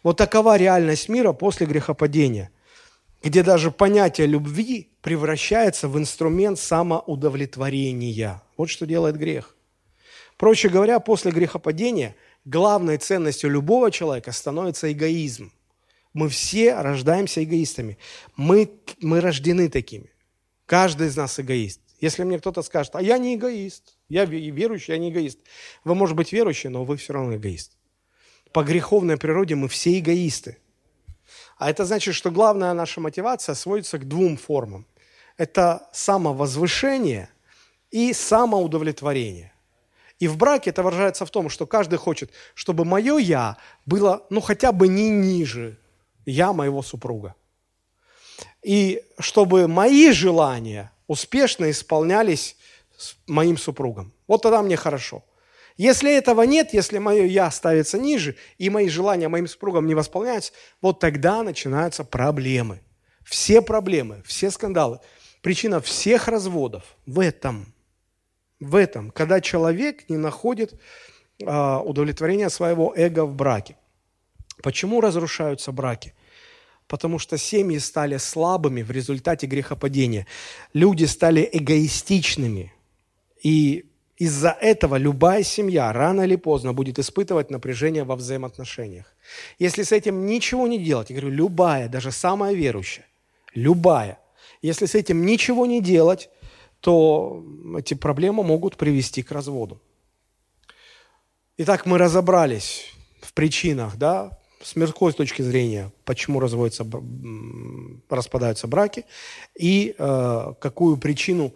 Вот такова реальность мира после грехопадения, где даже понятие любви превращается в инструмент самоудовлетворения. Вот что делает грех. Проще говоря, после грехопадения главной ценностью любого человека становится эгоизм. Мы все рождаемся эгоистами. Мы, мы рождены такими. Каждый из нас эгоист. Если мне кто-то скажет, а я не эгоист, я верующий, я не эгоист. Вы, может быть, верующий, но вы все равно эгоист. По греховной природе мы все эгоисты. А это значит, что главная наша мотивация сводится к двум формам. Это самовозвышение и самоудовлетворение. И в браке это выражается в том, что каждый хочет, чтобы мое «я» было, ну, хотя бы не ниже «я» моего супруга. И чтобы мои желания успешно исполнялись моим супругом. Вот тогда мне хорошо. Если этого нет, если мое «я» ставится ниже, и мои желания моим супругом не восполняются, вот тогда начинаются проблемы. Все проблемы, все скандалы. Причина всех разводов в этом. В этом, когда человек не находит э, удовлетворения своего эго в браке. Почему разрушаются браки? потому что семьи стали слабыми в результате грехопадения. Люди стали эгоистичными. И из-за этого любая семья рано или поздно будет испытывать напряжение во взаимоотношениях. Если с этим ничего не делать, я говорю, любая, даже самая верующая, любая, если с этим ничего не делать, то эти проблемы могут привести к разводу. Итак, мы разобрались в причинах, да, с мирской точки зрения, почему разводятся, распадаются браки и э, какую причину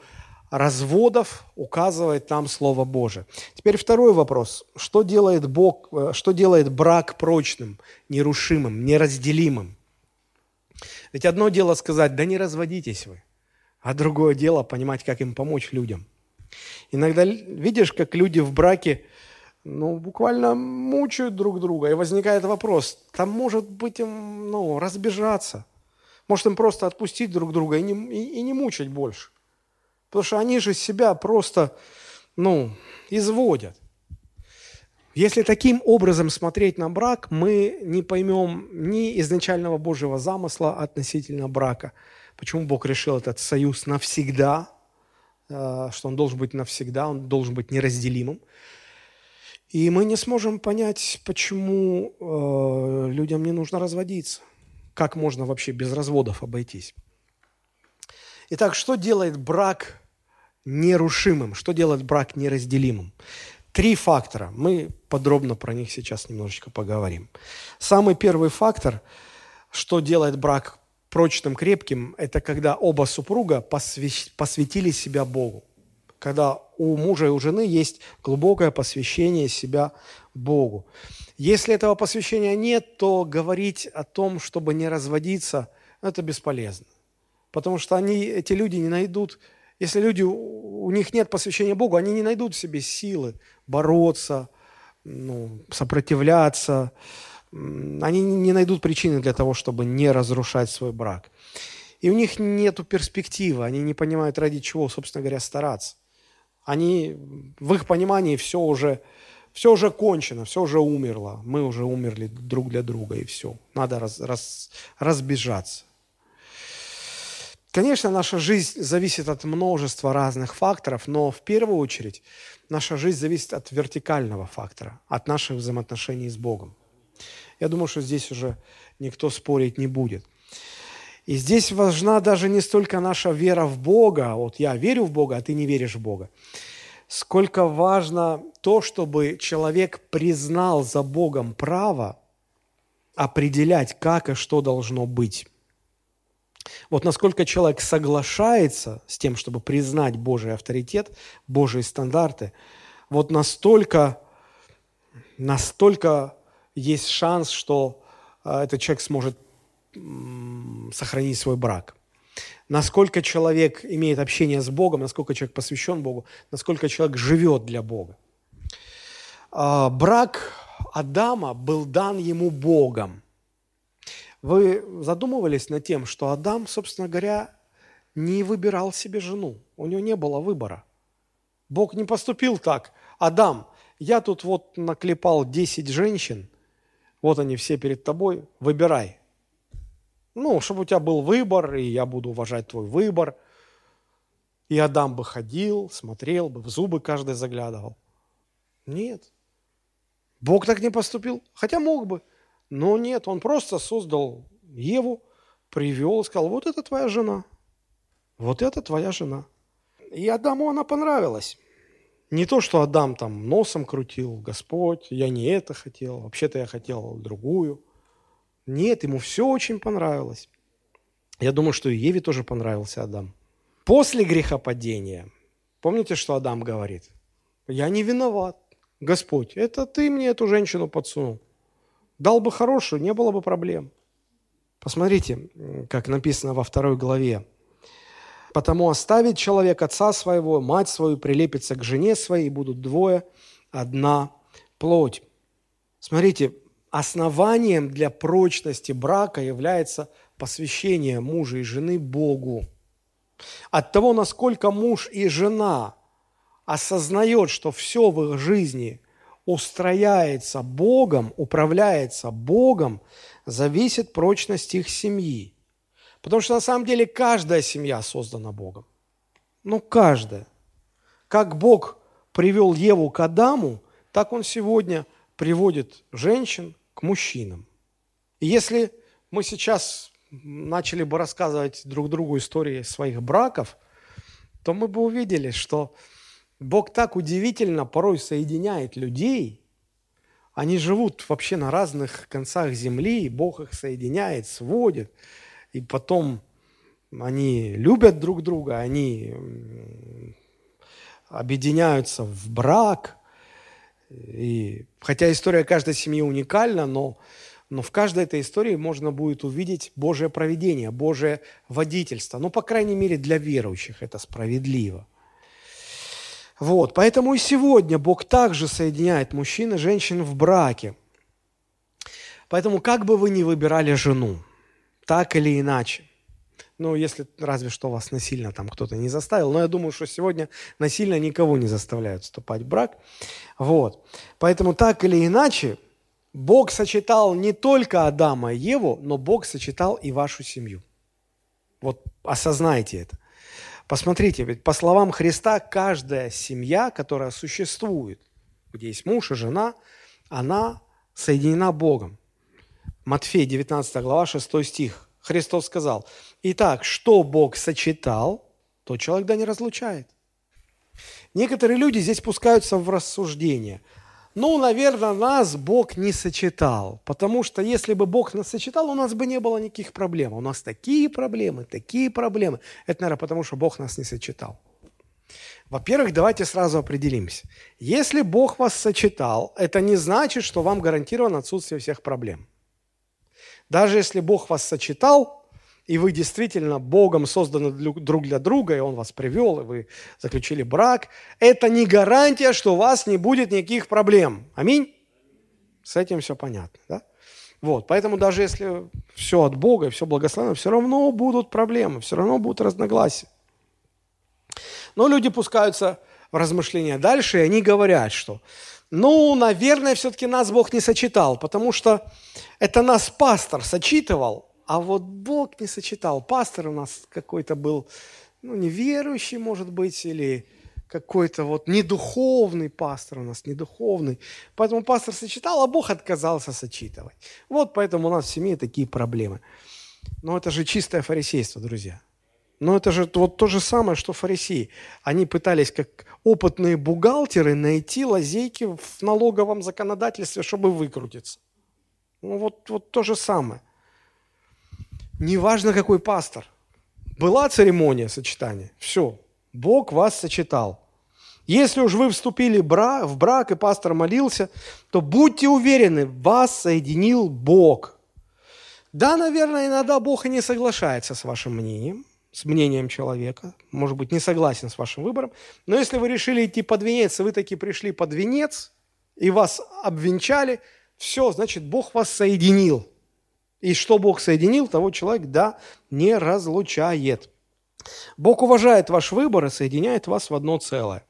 разводов указывает нам Слово Божие. Теперь второй вопрос. Что делает Бог, э, что делает брак прочным, нерушимым, неразделимым? Ведь одно дело сказать, да не разводитесь вы, а другое дело понимать, как им помочь людям. Иногда видишь, как люди в браке – ну, буквально мучают друг друга. И возникает вопрос, там может быть им, ну, разбежаться. Может им просто отпустить друг друга и не, и, и не мучить больше. Потому что они же себя просто, ну, изводят. Если таким образом смотреть на брак, мы не поймем ни изначального Божьего замысла относительно брака. Почему Бог решил этот союз навсегда, э, что он должен быть навсегда, он должен быть неразделимым. И мы не сможем понять, почему э, людям не нужно разводиться. Как можно вообще без разводов обойтись? Итак, что делает брак нерушимым? Что делает брак неразделимым? Три фактора. Мы подробно про них сейчас немножечко поговорим. Самый первый фактор, что делает брак прочным, крепким – это когда оба супруга посвятили себя Богу. Когда у мужа и у жены есть глубокое посвящение себя Богу. Если этого посвящения нет, то говорить о том, чтобы не разводиться, это бесполезно. Потому что они, эти люди не найдут, если люди, у них нет посвящения Богу, они не найдут в себе силы бороться, ну, сопротивляться, они не найдут причины для того, чтобы не разрушать свой брак. И у них нет перспективы, они не понимают, ради чего, собственно говоря, стараться. Они, в их понимании все уже, все уже кончено, все уже умерло. Мы уже умерли друг для друга, и все. Надо раз, раз, разбежаться. Конечно, наша жизнь зависит от множества разных факторов, но в первую очередь наша жизнь зависит от вертикального фактора, от наших взаимоотношений с Богом. Я думаю, что здесь уже никто спорить не будет. И здесь важна даже не столько наша вера в Бога, вот я верю в Бога, а ты не веришь в Бога, сколько важно то, чтобы человек признал за Богом право определять, как и что должно быть. Вот насколько человек соглашается с тем, чтобы признать Божий авторитет, Божьи стандарты, вот настолько, настолько есть шанс, что а, этот человек сможет сохранить свой брак. Насколько человек имеет общение с Богом, насколько человек посвящен Богу, насколько человек живет для Бога. А, брак Адама был дан ему Богом. Вы задумывались над тем, что Адам, собственно говоря, не выбирал себе жену. У него не было выбора. Бог не поступил так. Адам, я тут вот наклепал 10 женщин, вот они все перед тобой, выбирай. Ну, чтобы у тебя был выбор, и я буду уважать твой выбор. И Адам бы ходил, смотрел бы, в зубы каждый заглядывал. Нет. Бог так не поступил, хотя мог бы. Но нет, он просто создал Еву, привел, сказал, вот это твоя жена, вот это твоя жена. И Адаму она понравилась. Не то, что Адам там носом крутил, Господь, я не это хотел, вообще-то я хотел другую. Нет, ему все очень понравилось. Я думаю, что и Еве тоже понравился Адам. После грехопадения, помните, что Адам говорит? Я не виноват, Господь, это ты мне эту женщину подсунул. Дал бы хорошую, не было бы проблем. Посмотрите, как написано во второй главе Потому оставит человек отца своего, мать свою, прилепится к жене своей, и будут двое, одна плоть. Смотрите, основанием для прочности брака является посвящение мужа и жены Богу. От того, насколько муж и жена осознает, что все в их жизни устрояется Богом, управляется Богом, зависит прочность их семьи. Потому что на самом деле каждая семья создана Богом. Ну, каждая. Как Бог привел Еву к Адаму, так Он сегодня приводит женщин к мужчинам. И если мы сейчас начали бы рассказывать друг другу истории своих браков, то мы бы увидели, что Бог так удивительно порой соединяет людей. Они живут вообще на разных концах земли, и Бог их соединяет, сводит – и потом они любят друг друга, они объединяются в брак. И, хотя история каждой семьи уникальна, но, но в каждой этой истории можно будет увидеть Божье проведение, Божье водительство. Ну, по крайней мере, для верующих это справедливо. Вот, поэтому и сегодня Бог также соединяет мужчин и женщин в браке. Поэтому как бы вы ни выбирали жену, так или иначе. Ну, если разве что вас насильно там кто-то не заставил. Но я думаю, что сегодня насильно никого не заставляют вступать в брак. Вот. Поэтому так или иначе, Бог сочетал не только Адама и Еву, но Бог сочетал и вашу семью. Вот осознайте это. Посмотрите, ведь по словам Христа, каждая семья, которая существует, где есть муж и жена, она соединена Богом. Матфея 19 глава, 6 стих. Христос сказал, «Итак, что Бог сочетал, то человек да не разлучает». Некоторые люди здесь пускаются в рассуждение. Ну, наверное, нас Бог не сочетал, потому что если бы Бог нас сочетал, у нас бы не было никаких проблем. У нас такие проблемы, такие проблемы. Это, наверное, потому что Бог нас не сочетал. Во-первых, давайте сразу определимся. Если Бог вас сочетал, это не значит, что вам гарантировано отсутствие всех проблем. Даже если Бог вас сочетал, и вы действительно Богом созданы друг для друга, и Он вас привел, и вы заключили брак, это не гарантия, что у вас не будет никаких проблем. Аминь? С этим все понятно, да? Вот, поэтому даже если все от Бога, все благословенно, все равно будут проблемы, все равно будут разногласия. Но люди пускаются в размышления дальше, и они говорят, что, ну, наверное, все-таки нас Бог не сочетал, потому что это нас пастор сочитывал, а вот Бог не сочетал. Пастор у нас какой-то был, ну, неверующий, может быть, или какой-то вот недуховный пастор у нас, недуховный. Поэтому пастор сочетал, а Бог отказался сочитывать. Вот поэтому у нас в семье такие проблемы. Но это же чистое фарисейство, друзья. Но это же вот то же самое, что фарисеи. Они пытались, как опытные бухгалтеры, найти лазейки в налоговом законодательстве, чтобы выкрутиться. Ну вот, вот то же самое. Неважно, какой пастор. Была церемония сочетания. Все. Бог вас сочетал. Если уж вы вступили в брак, и пастор молился, то будьте уверены, вас соединил Бог. Да, наверное, иногда Бог и не соглашается с вашим мнением, с мнением человека, может быть, не согласен с вашим выбором, но если вы решили идти под венец, и вы таки пришли под венец, и вас обвенчали, все, значит, Бог вас соединил. И что Бог соединил, того человек, да, не разлучает. Бог уважает ваш выбор и соединяет вас в одно целое.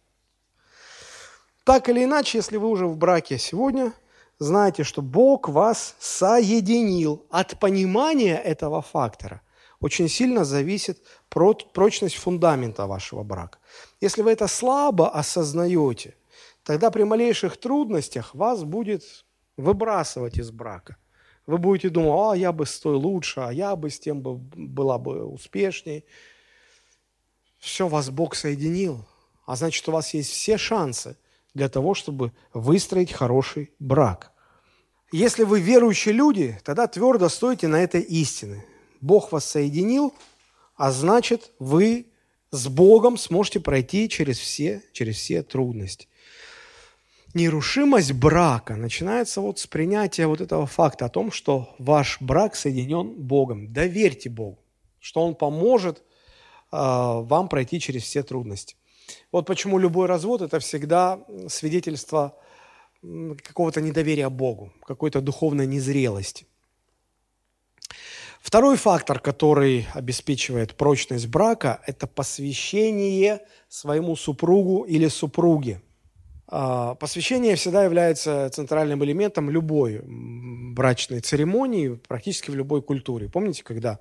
Так или иначе, если вы уже в браке сегодня, знайте, что Бог вас соединил. От понимания этого фактора очень сильно зависит прочность фундамента вашего брака. Если вы это слабо осознаете, тогда при малейших трудностях вас будет выбрасывать из брака. Вы будете думать, а я бы с той лучше, а я бы с тем бы была бы успешнее. Все, вас Бог соединил, а значит, у вас есть все шансы для того, чтобы выстроить хороший брак. Если вы верующие люди, тогда твердо стойте на этой истине. Бог вас соединил, а значит, вы с Богом сможете пройти через все, через все трудности. Нерушимость брака начинается вот с принятия вот этого факта о том, что ваш брак соединен Богом. Доверьте Богу, что Он поможет э, вам пройти через все трудности. Вот почему любой развод – это всегда свидетельство какого-то недоверия Богу, какой-то духовной незрелости. Второй фактор, который обеспечивает прочность брака, это посвящение своему супругу или супруге. А, посвящение всегда является центральным элементом любой брачной церемонии, практически в любой культуре. Помните, когда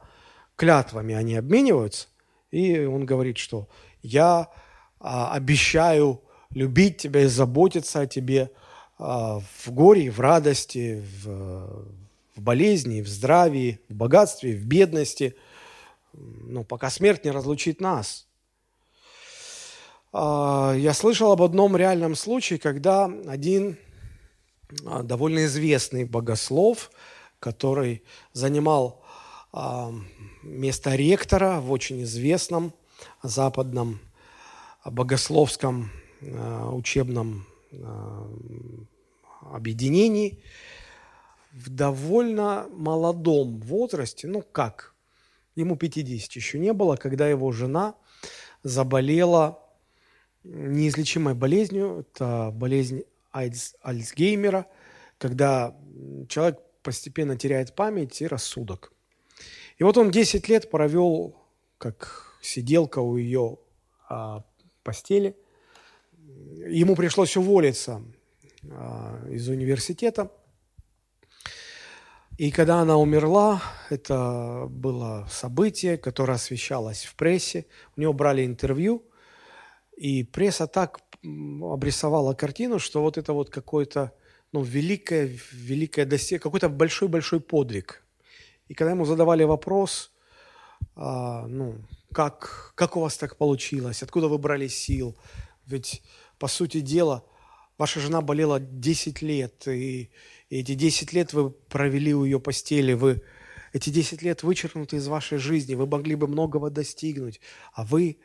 клятвами они обмениваются, и он говорит, что я а, обещаю любить тебя и заботиться о тебе а, в горе, в радости, в, в болезни, в здравии, в богатстве, в бедности, ну, пока смерть не разлучит нас. А, я слышал об одном реальном случае, когда один а, довольно известный богослов, который занимал а, место ректора в очень известном западном богословском учебном объединении – в довольно молодом возрасте, ну как, ему 50 еще не было, когда его жена заболела неизлечимой болезнью, это болезнь Альцгеймера, когда человек постепенно теряет память и рассудок. И вот он 10 лет провел как сиделка у ее а, постели. Ему пришлось уволиться а, из университета – и когда она умерла, это было событие, которое освещалось в прессе. У него брали интервью, и пресса так обрисовала картину, что вот это вот какое-то ну, великое, великое достиг, какой-то большой-большой подвиг. И когда ему задавали вопрос, а, ну, как, как у вас так получилось, откуда вы брали сил, ведь, по сути дела, Ваша жена болела 10 лет, и, и эти 10 лет вы провели у ее постели, вы эти 10 лет вычеркнуты из вашей жизни, вы могли бы многого достигнуть, а вы,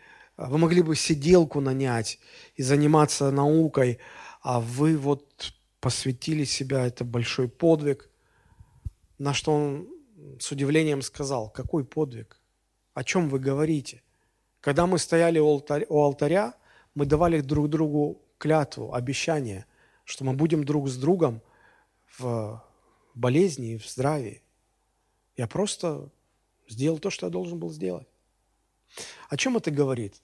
вы могли бы сиделку нанять и заниматься наукой, а вы вот посвятили себя, это большой подвиг. На что он с удивлением сказал, какой подвиг? О чем вы говорите? Когда мы стояли у алтаря, у алтаря мы давали друг другу клятву, обещание, что мы будем друг с другом в болезни и в здравии. Я просто сделал то, что я должен был сделать. О чем это говорит?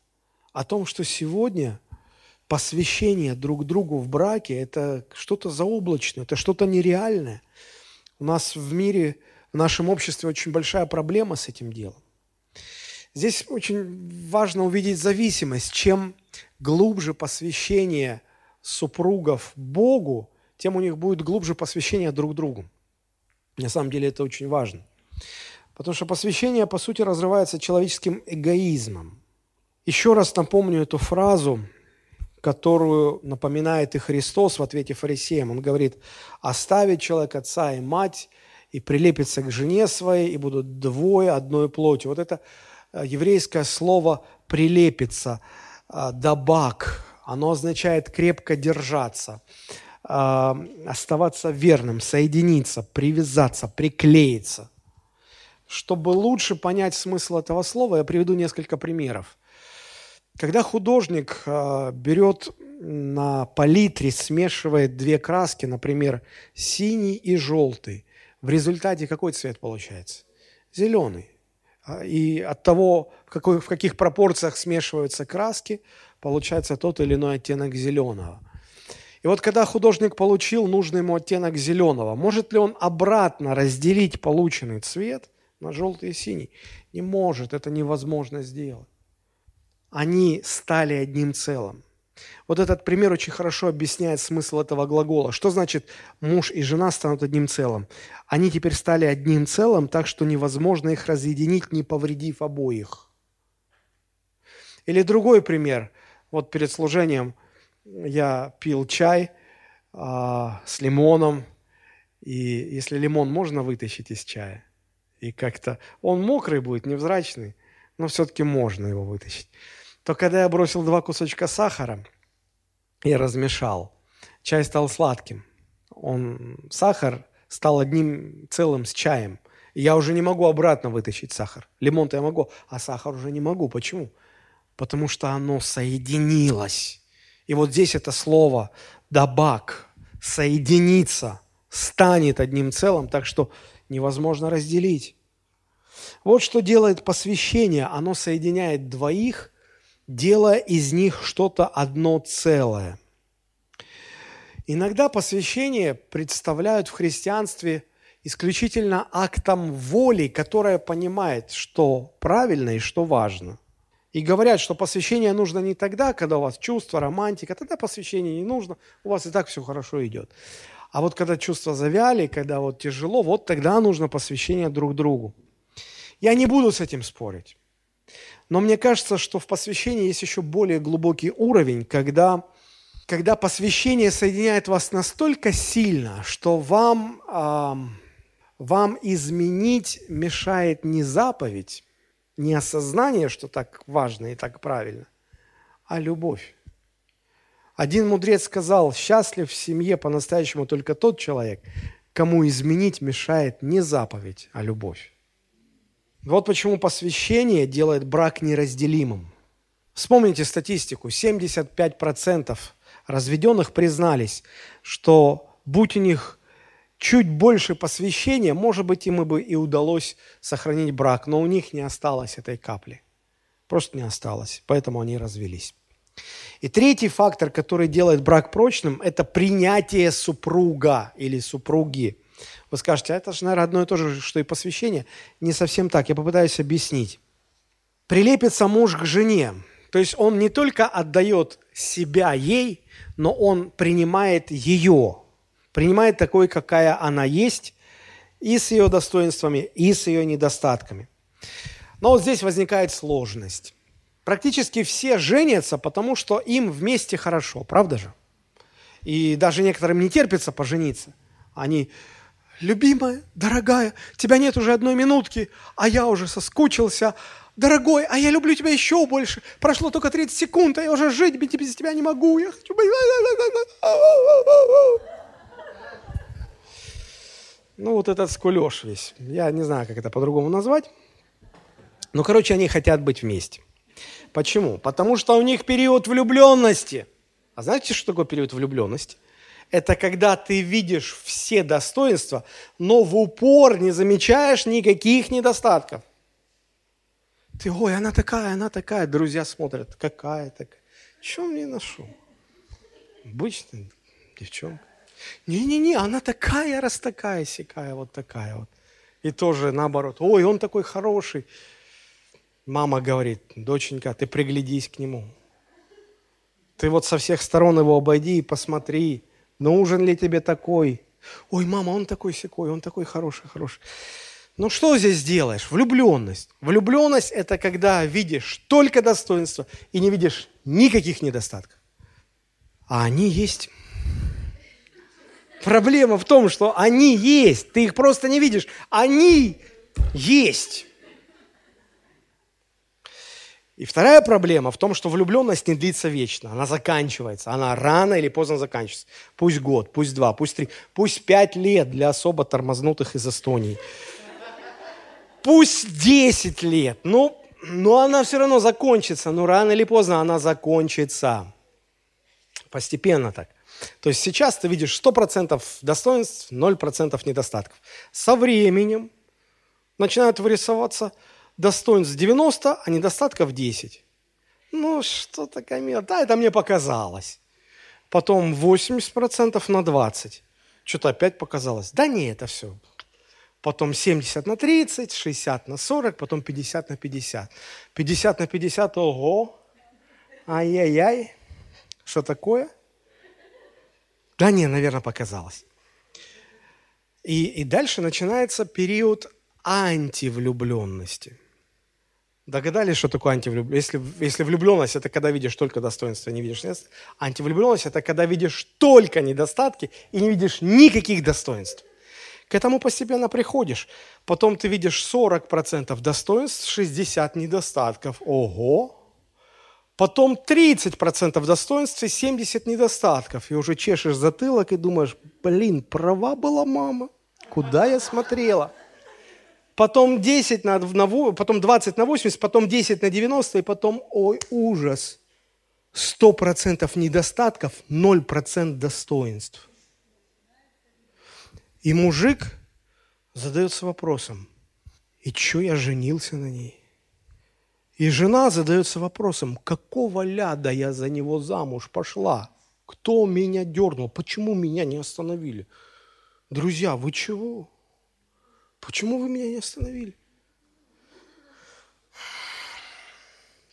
О том, что сегодня посвящение друг другу в браке – это что-то заоблачное, это что-то нереальное. У нас в мире, в нашем обществе очень большая проблема с этим делом. Здесь очень важно увидеть зависимость. Чем глубже посвящение супругов Богу, тем у них будет глубже посвящение друг другу. На самом деле это очень важно – Потому что посвящение, по сути, разрывается человеческим эгоизмом. Еще раз напомню эту фразу, которую напоминает и Христос в ответе фарисеям. Он говорит, оставит человек отца и мать, и прилепится к жене своей, и будут двое одной плоти. Вот это э, еврейское слово «прилепится», э, «дабак», оно означает крепко держаться, э, оставаться верным, соединиться, привязаться, приклеиться – чтобы лучше понять смысл этого слова, я приведу несколько примеров. Когда художник э, берет на палитре, смешивает две краски, например, синий и желтый, в результате какой цвет получается? Зеленый. А, и от того, в, какой, в каких пропорциях смешиваются краски, получается тот или иной оттенок зеленого. И вот когда художник получил нужный ему оттенок зеленого, может ли он обратно разделить полученный цвет – на желтый и синий. Не может, это невозможно сделать. Они стали одним целым. Вот этот пример очень хорошо объясняет смысл этого глагола. Что значит муж и жена станут одним целым? Они теперь стали одним целым, так что невозможно их разъединить, не повредив обоих. Или другой пример. Вот перед служением я пил чай а, с лимоном, и если лимон можно вытащить из чая, и как-то он мокрый будет, невзрачный, но все-таки можно его вытащить. То когда я бросил два кусочка сахара и размешал, чай стал сладким. Он, сахар стал одним целым с чаем. Я уже не могу обратно вытащить сахар. Лимон-то я могу, а сахар уже не могу. Почему? Потому что оно соединилось. И вот здесь это слово «дабак» – соединиться, станет одним целым, так что невозможно разделить. Вот что делает посвящение. Оно соединяет двоих, делая из них что-то одно целое. Иногда посвящение представляют в христианстве исключительно актом воли, которая понимает, что правильно и что важно. И говорят, что посвящение нужно не тогда, когда у вас чувство, романтика, тогда посвящение не нужно, у вас и так все хорошо идет. А вот когда чувства завяли, когда вот тяжело, вот тогда нужно посвящение друг другу. Я не буду с этим спорить. Но мне кажется, что в посвящении есть еще более глубокий уровень, когда, когда посвящение соединяет вас настолько сильно, что вам, э, вам изменить мешает не заповедь, не осознание, что так важно и так правильно, а любовь. Один мудрец сказал, счастлив в семье по-настоящему только тот человек, кому изменить мешает не заповедь, а любовь. Вот почему посвящение делает брак неразделимым. Вспомните статистику. 75% разведенных признались, что будь у них чуть больше посвящения, может быть, им бы и удалось сохранить брак, но у них не осталось этой капли. Просто не осталось, поэтому они развелись. И третий фактор, который делает брак прочным, это принятие супруга или супруги. Вы скажете, а это же, наверное, одно и то же, что и посвящение. Не совсем так. Я попытаюсь объяснить. Прилепится муж к жене. То есть он не только отдает себя ей, но он принимает ее. Принимает такой, какая она есть, и с ее достоинствами, и с ее недостатками. Но вот здесь возникает сложность. Практически все женятся, потому что им вместе хорошо, правда же? И даже некоторым не терпится пожениться. Они, любимая, дорогая, тебя нет уже одной минутки, а я уже соскучился. Дорогой, а я люблю тебя еще больше. Прошло только 30 секунд, а я уже жить без тебя не могу. Я хочу... [laughs] Ну, вот этот скулеж весь. Я не знаю, как это по-другому назвать. Ну, короче, они хотят быть вместе. Почему? Потому что у них период влюбленности. А знаете, что такое период влюбленности? Это когда ты видишь все достоинства, но в упор не замечаешь никаких недостатков. Ты, ой, она такая, она такая. Друзья смотрят, какая такая. Чем мне ношу? Обычная девчонка. Не-не-не, она такая, раз такая, сякая, вот такая вот. И тоже наоборот. Ой, он такой хороший. Мама говорит, доченька, ты приглядись к нему. Ты вот со всех сторон его обойди и посмотри, нужен ли тебе такой. Ой, мама, он такой секой, он такой хороший, хороший. Ну что здесь делаешь? Влюбленность. Влюбленность – это когда видишь только достоинства и не видишь никаких недостатков. А они есть. Проблема в том, что они есть. Ты их просто не видишь. Они есть. И вторая проблема в том, что влюбленность не длится вечно, она заканчивается, она рано или поздно заканчивается. Пусть год, пусть два, пусть три, пусть пять лет для особо тормознутых из Эстонии. Пусть десять лет, ну, но она все равно закончится, но рано или поздно она закончится. Постепенно так. То есть сейчас ты видишь 100% достоинств, 0% недостатков. Со временем начинают вырисовываться – достоинств 90, а недостатков 10. Ну, что-то, Камила, да, это мне показалось. Потом 80% на 20. Что-то опять показалось. Да не, это все. Потом 70 на 30, 60 на 40, потом 50 на 50. 50 на 50, ого, ай-яй-яй, что такое? Да не, наверное, показалось. И, и дальше начинается период антивлюбленности – Догадались, что такое антивлюбленность? Если, если влюбленность – это когда видишь только достоинства, не видишь недостатки. Антивлюбленность – это когда видишь только недостатки и не видишь никаких достоинств. К этому постепенно приходишь. Потом ты видишь 40% достоинств, 60 недостатков. Ого! Потом 30% достоинств и 70 недостатков. И уже чешешь затылок и думаешь, блин, права была мама. Куда я смотрела? Потом 10 на, на, потом 20 на 80, потом 10 на 90, и потом, ой, ужас, 100% недостатков, 0% достоинств. И мужик задается вопросом, и что я женился на ней? И жена задается вопросом, какого ляда я за него замуж пошла? Кто меня дернул? Почему меня не остановили? Друзья, вы чего? Почему вы меня не остановили?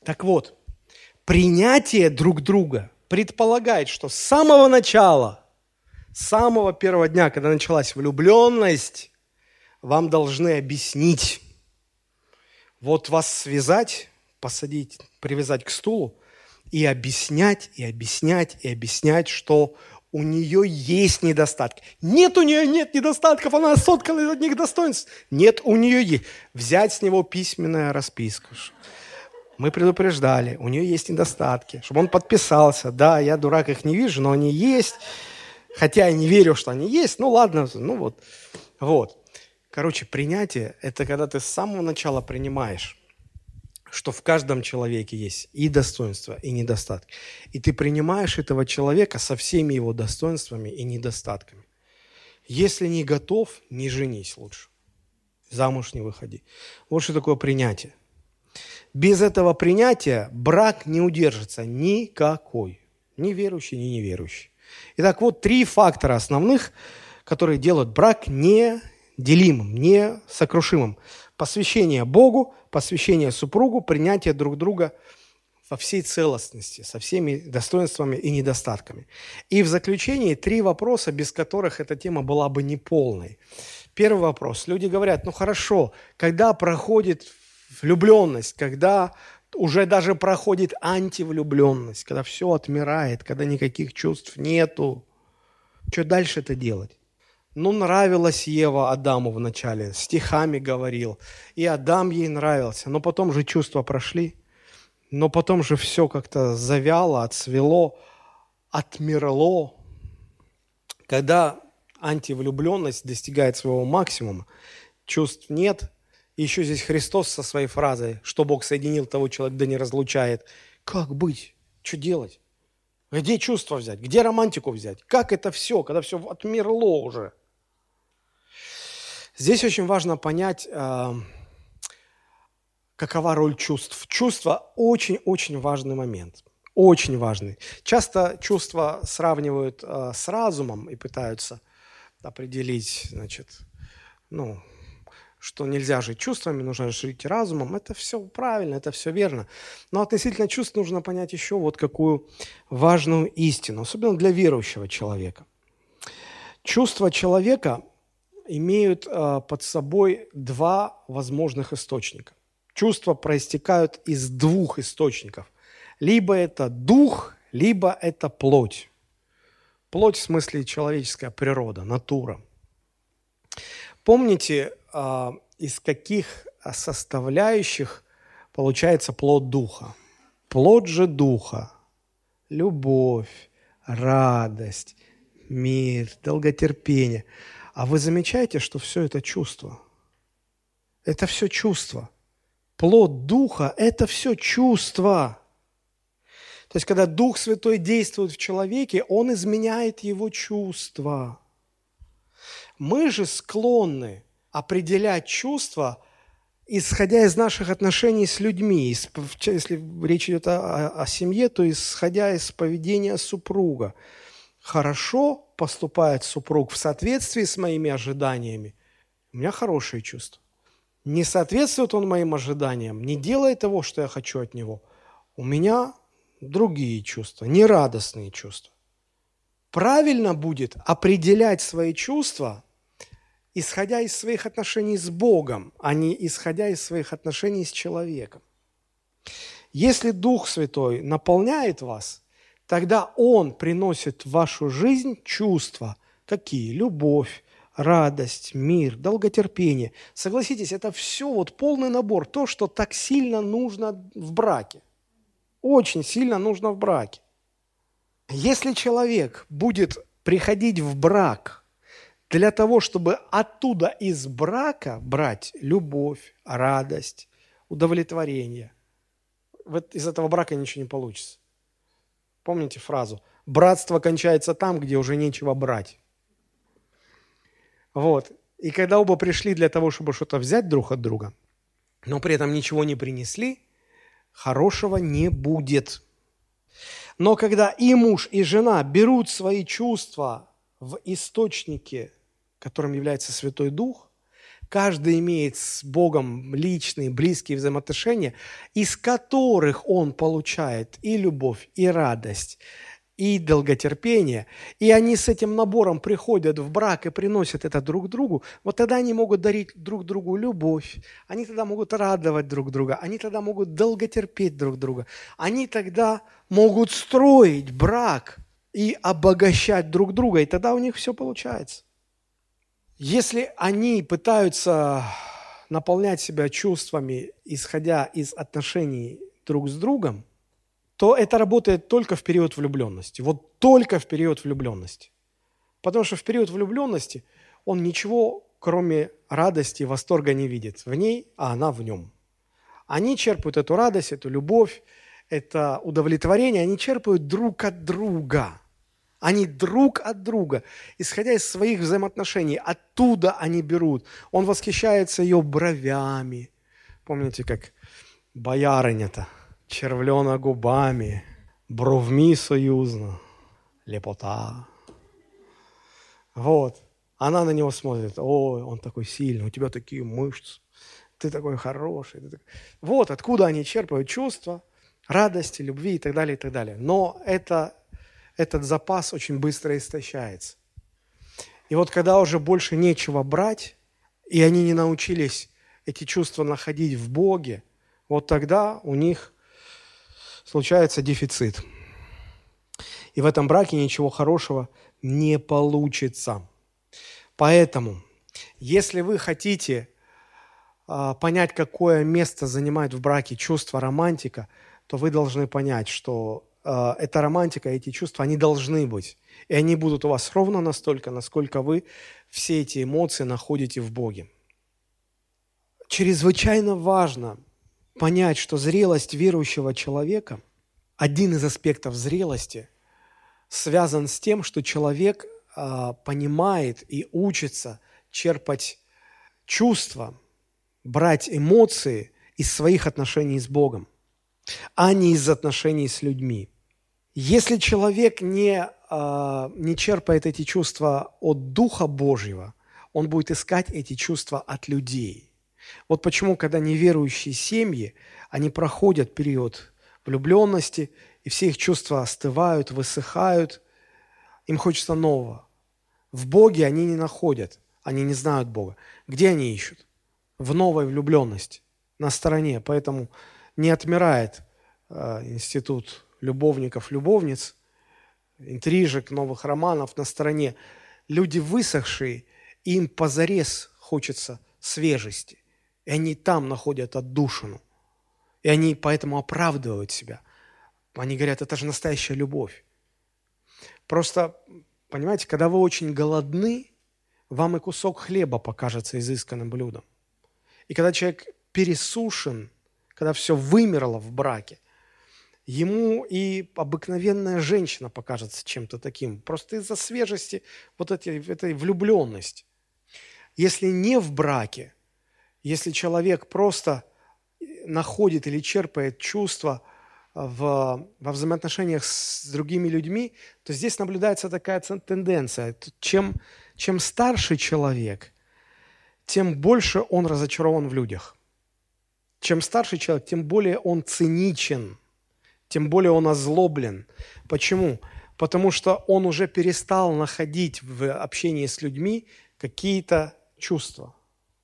Так вот, принятие друг друга предполагает, что с самого начала, с самого первого дня, когда началась влюбленность, вам должны объяснить. Вот вас связать, посадить, привязать к стулу и объяснять, и объяснять, и объяснять, что у нее есть недостатки. Нет, у нее нет недостатков, она соткана из одних достоинств. Нет, у нее есть. Взять с него письменная расписка. Мы предупреждали, у нее есть недостатки, чтобы он подписался. Да, я дурак, их не вижу, но они есть. Хотя я не верю, что они есть. Ну ладно, ну вот. Вот. Короче, принятие – это когда ты с самого начала принимаешь что в каждом человеке есть и достоинства, и недостатки. И ты принимаешь этого человека со всеми его достоинствами и недостатками. Если не готов, не женись лучше. Замуж не выходи. Вот что такое принятие. Без этого принятия брак не удержится никакой. Ни верующий, ни неверующий. Итак, вот три фактора основных, которые делают брак неделимым, несокрушимым посвящение Богу, посвящение супругу, принятие друг друга во всей целостности, со всеми достоинствами и недостатками. И в заключении три вопроса, без которых эта тема была бы неполной. Первый вопрос. Люди говорят, ну хорошо, когда проходит влюбленность, когда уже даже проходит антивлюбленность, когда все отмирает, когда никаких чувств нету, Что дальше это делать? Ну, нравилась Ева Адаму вначале, стихами говорил, и Адам ей нравился, но потом же чувства прошли, но потом же все как-то завяло, отсвело, отмерло. Когда антивлюбленность достигает своего максимума, чувств нет, еще здесь Христос со своей фразой, что Бог соединил того человека, да не разлучает. Как быть? Что делать? Где чувства взять? Где романтику взять? Как это все, когда все отмерло уже? Здесь очень важно понять, э, какова роль чувств. Чувства очень-очень важный момент. Очень важный. Часто чувства сравнивают э, с разумом и пытаются определить, значит, ну, что нельзя жить чувствами, нужно жить разумом. Это все правильно, это все верно. Но относительно чувств нужно понять еще вот какую важную истину, особенно для верующего человека. Чувства человека имеют э, под собой два возможных источника. Чувства проистекают из двух источников. Либо это дух, либо это плоть. Плоть в смысле человеческая природа, натура. Помните, э, из каких составляющих получается плод духа? Плод же духа – любовь, радость, мир, долготерпение – а вы замечаете, что все это чувство? Это все чувство. Плод Духа – это все чувство. То есть, когда Дух Святой действует в человеке, Он изменяет его чувства. Мы же склонны определять чувства, исходя из наших отношений с людьми. Если речь идет о, о семье, то исходя из поведения супруга. Хорошо поступает супруг в соответствии с моими ожиданиями, у меня хорошие чувства. Не соответствует он моим ожиданиям, не делает того, что я хочу от него, у меня другие чувства, нерадостные чувства. Правильно будет определять свои чувства, исходя из своих отношений с Богом, а не исходя из своих отношений с человеком. Если Дух Святой наполняет вас – тогда Он приносит в вашу жизнь чувства. Какие? Любовь, радость, мир, долготерпение. Согласитесь, это все вот полный набор, то, что так сильно нужно в браке. Очень сильно нужно в браке. Если человек будет приходить в брак для того, чтобы оттуда из брака брать любовь, радость, удовлетворение, вот из этого брака ничего не получится. Помните фразу? Братство кончается там, где уже нечего брать. Вот. И когда оба пришли для того, чтобы что-то взять друг от друга, но при этом ничего не принесли, хорошего не будет. Но когда и муж, и жена берут свои чувства в источнике, которым является Святой Дух, Каждый имеет с Богом личные, близкие взаимоотношения, из которых он получает и любовь, и радость, и долготерпение, и они с этим набором приходят в брак и приносят это друг другу, вот тогда они могут дарить друг другу любовь, они тогда могут радовать друг друга, они тогда могут долготерпеть друг друга, они тогда могут строить брак и обогащать друг друга, и тогда у них все получается. Если они пытаются наполнять себя чувствами, исходя из отношений друг с другом, то это работает только в период влюбленности. Вот только в период влюбленности. Потому что в период влюбленности он ничего, кроме радости, восторга не видит в ней, а она в нем. Они черпают эту радость, эту любовь, это удовлетворение, они черпают друг от друга – они друг от друга, исходя из своих взаимоотношений, оттуда они берут. Он восхищается ее бровями. Помните, как боярыня-то, червлена губами, бровми союзно, лепота. Вот. Она на него смотрит. Ой, он такой сильный, у тебя такие мышцы, ты такой хороший. Ты такой... Вот откуда они черпают чувства, радости, любви и так далее, и так далее. Но это этот запас очень быстро истощается. И вот когда уже больше нечего брать, и они не научились эти чувства находить в Боге, вот тогда у них случается дефицит. И в этом браке ничего хорошего не получится. Поэтому, если вы хотите а, понять, какое место занимает в браке чувство романтика, то вы должны понять, что э, эта романтика, эти чувства, они должны быть. И они будут у вас ровно настолько, насколько вы все эти эмоции находите в Боге. Чрезвычайно важно понять, что зрелость верующего человека, один из аспектов зрелости, связан с тем, что человек э, понимает и учится черпать чувства, брать эмоции из своих отношений с Богом, а не из отношений с людьми. Если человек не, э, не черпает эти чувства от Духа Божьего, он будет искать эти чувства от людей. Вот почему, когда неверующие семьи, они проходят период влюбленности, и все их чувства остывают, высыхают, им хочется нового. В Боге они не находят, они не знают Бога. Где они ищут? В новой влюбленности, на стороне. Поэтому не отмирает э, институт любовников, любовниц, интрижек, новых романов на стороне. Люди высохшие, им позарез хочется свежести. И они там находят отдушину. И они поэтому оправдывают себя. Они говорят, это же настоящая любовь. Просто, понимаете, когда вы очень голодны, вам и кусок хлеба покажется изысканным блюдом. И когда человек пересушен, когда все вымерло в браке, ему и обыкновенная женщина покажется чем-то таким, просто из-за свежести вот этой, этой влюбленности. Если не в браке, если человек просто находит или черпает чувства в, во взаимоотношениях с другими людьми, то здесь наблюдается такая тенденция. Чем, чем старше человек, тем больше он разочарован в людях. Чем старше человек, тем более он циничен, тем более он озлоблен. Почему? Потому что он уже перестал находить в общении с людьми какие-то чувства,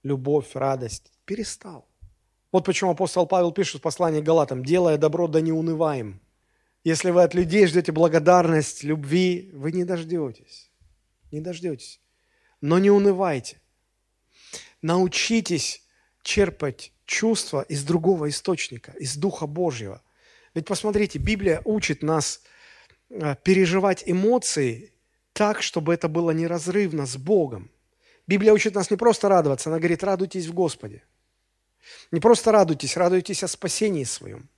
любовь, радость. Перестал. Вот почему апостол Павел пишет в послании Галатам, «Делая добро, да не унываем». Если вы от людей ждете благодарность, любви, вы не дождетесь. Не дождетесь. Но не унывайте. Научитесь черпать чувства из другого источника, из Духа Божьего. Ведь посмотрите, Библия учит нас э, переживать эмоции так, чтобы это было неразрывно с Богом. Библия учит нас не просто радоваться, она говорит, радуйтесь в Господе. Не просто радуйтесь, радуйтесь о спасении своем.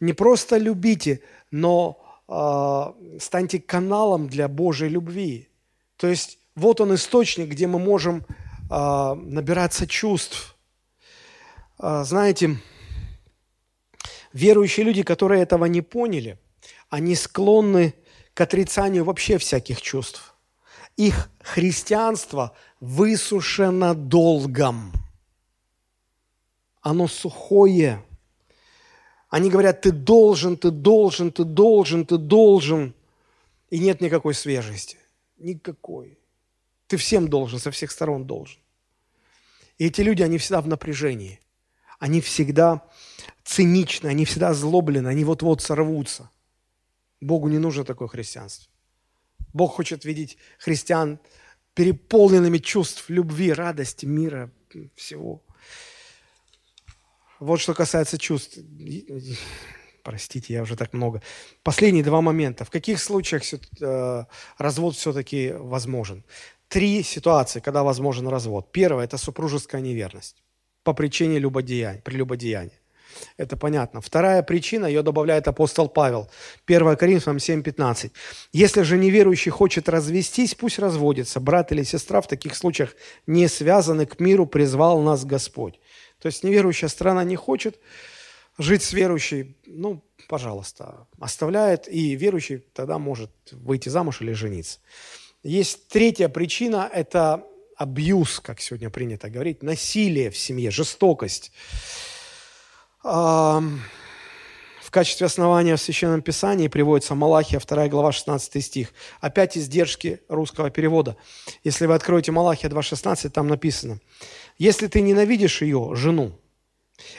Не просто любите, но э, станьте каналом для Божьей любви. То есть вот он источник, где мы можем э, набираться чувств. Э, знаете, верующие люди, которые этого не поняли, они склонны к отрицанию вообще всяких чувств. Их христианство высушено долгом. Оно сухое. Они говорят, ты должен, ты должен, ты должен, ты должен. И нет никакой свежести. Никакой. Ты всем должен, со всех сторон должен. И эти люди, они всегда в напряжении. Они всегда циничны, они всегда озлоблены, они вот-вот сорвутся. Богу не нужно такое христианство. Бог хочет видеть христиан переполненными чувств любви, радости, мира, всего. Вот что касается чувств. Простите, я уже так много. Последние два момента. В каких случаях э, развод все-таки возможен? Три ситуации, когда возможен развод. Первое – это супружеская неверность по причине любодеяния, прелюбодеяния. Это понятно. Вторая причина, ее добавляет апостол Павел. 1 Коринфянам 7:15. Если же неверующий хочет развестись, пусть разводится. Брат или сестра в таких случаях не связаны к миру, призвал нас Господь. То есть неверующая страна не хочет жить с верующей, ну, пожалуйста, оставляет, и верующий тогда может выйти замуж или жениться. Есть третья причина, это абьюз, как сегодня принято говорить, насилие в семье, жестокость в качестве основания в Священном Писании приводится Малахия, 2 глава, 16 стих. Опять издержки русского перевода. Если вы откроете Малахия 2.16, там написано, «Если ты ненавидишь ее, жену,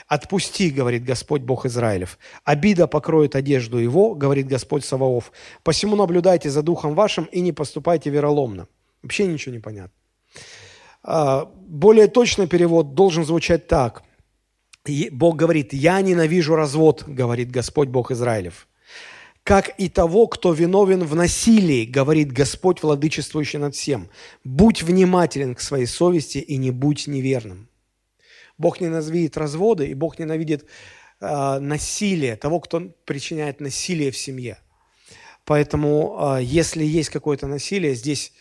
Отпусти, говорит Господь Бог Израилев. Обида покроет одежду его, говорит Господь Саваоф. Посему наблюдайте за духом вашим и не поступайте вероломно. Вообще ничего не понятно. А, более точный перевод должен звучать так. Бог говорит, я ненавижу развод, говорит Господь Бог Израилев. Как и того, кто виновен в насилии, говорит Господь, владычествующий над всем. Будь внимателен к своей совести и не будь неверным. Бог ненавидит разводы, и Бог ненавидит э, насилие, того, кто причиняет насилие в семье. Поэтому, э, если есть какое-то насилие, здесь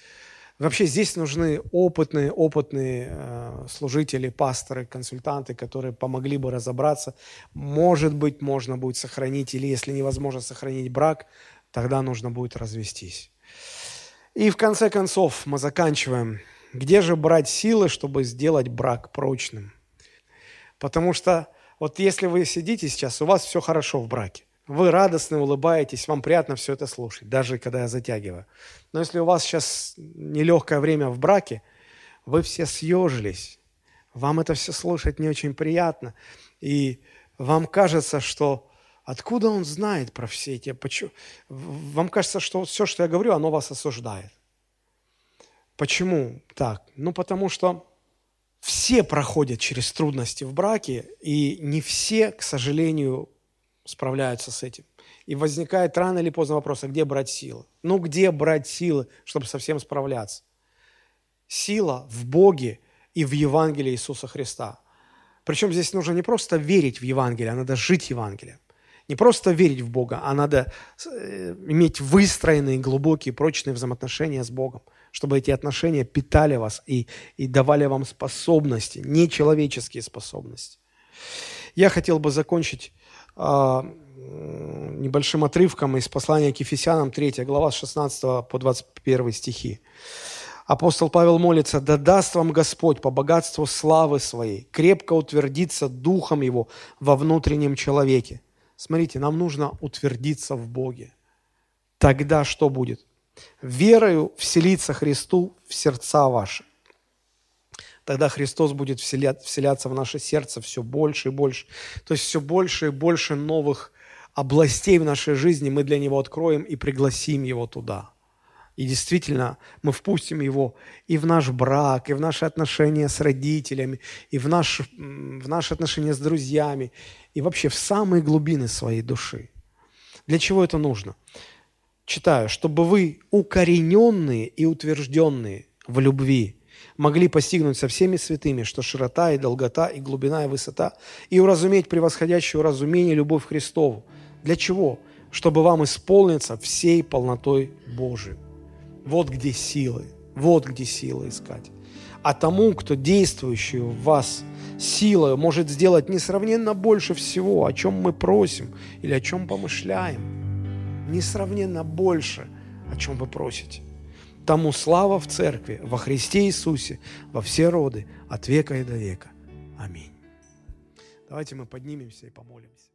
вообще здесь нужны опытные, опытные э, служители, пасторы, консультанты, которые помогли бы разобраться. Может быть, можно будет сохранить, или если невозможно сохранить брак, тогда нужно будет развестись. И в конце концов мы заканчиваем. Где же брать силы, чтобы сделать брак прочным? Потому что вот если вы сидите сейчас, у вас все хорошо в браке, вы радостно улыбаетесь, вам приятно все это слушать, даже когда я затягиваю. Но если у вас сейчас нелегкое время в браке, вы все съежились, вам это все слушать не очень приятно, и вам кажется, что откуда он знает про все эти... Почему? Вам кажется, что все, что я говорю, оно вас осуждает. Почему так? Ну, потому что все проходят через трудности в браке, и не все, к сожалению, справляются с этим. И возникает рано или поздно вопрос, а где брать силы? Ну, где брать силы, чтобы совсем справляться? Сила в Боге и в Евангелии Иисуса Христа. Причем здесь нужно не просто верить в Евангелие, а надо жить Евангелием. Не просто верить в Бога, а надо э, иметь выстроенные, глубокие, прочные взаимоотношения с Богом чтобы эти отношения питали вас и, и давали вам способности, нечеловеческие способности. Я хотел бы закончить небольшим отрывком из послания к Ефесянам, 3 глава, с 16 по 21 стихи. Апостол Павел молится, «Да даст вам Господь по богатству славы Своей крепко утвердиться Духом Его во внутреннем человеке». Смотрите, нам нужно утвердиться в Боге. Тогда что будет? верою вселиться Христу в сердца ваши. Тогда Христос будет вселяться в наше сердце все больше и больше. То есть все больше и больше новых областей в нашей жизни мы для Него откроем и пригласим Его туда. И действительно, мы впустим Его и в наш брак, и в наши отношения с родителями, и в, наш, в наши отношения с друзьями, и вообще в самые глубины своей души. Для чего это нужно? читаю, чтобы вы, укорененные и утвержденные в любви, могли постигнуть со всеми святыми, что широта и долгота, и глубина, и высота, и уразуметь превосходящую разумение любовь Христову. Для чего? Чтобы вам исполниться всей полнотой Божией. Вот где силы, вот где силы искать. А тому, кто действующий в вас силой может сделать несравненно больше всего, о чем мы просим или о чем помышляем – несравненно больше, о чем вы просите. Тому слава в Церкви, во Христе Иисусе, во все роды, от века и до века. Аминь. Давайте мы поднимемся и помолимся.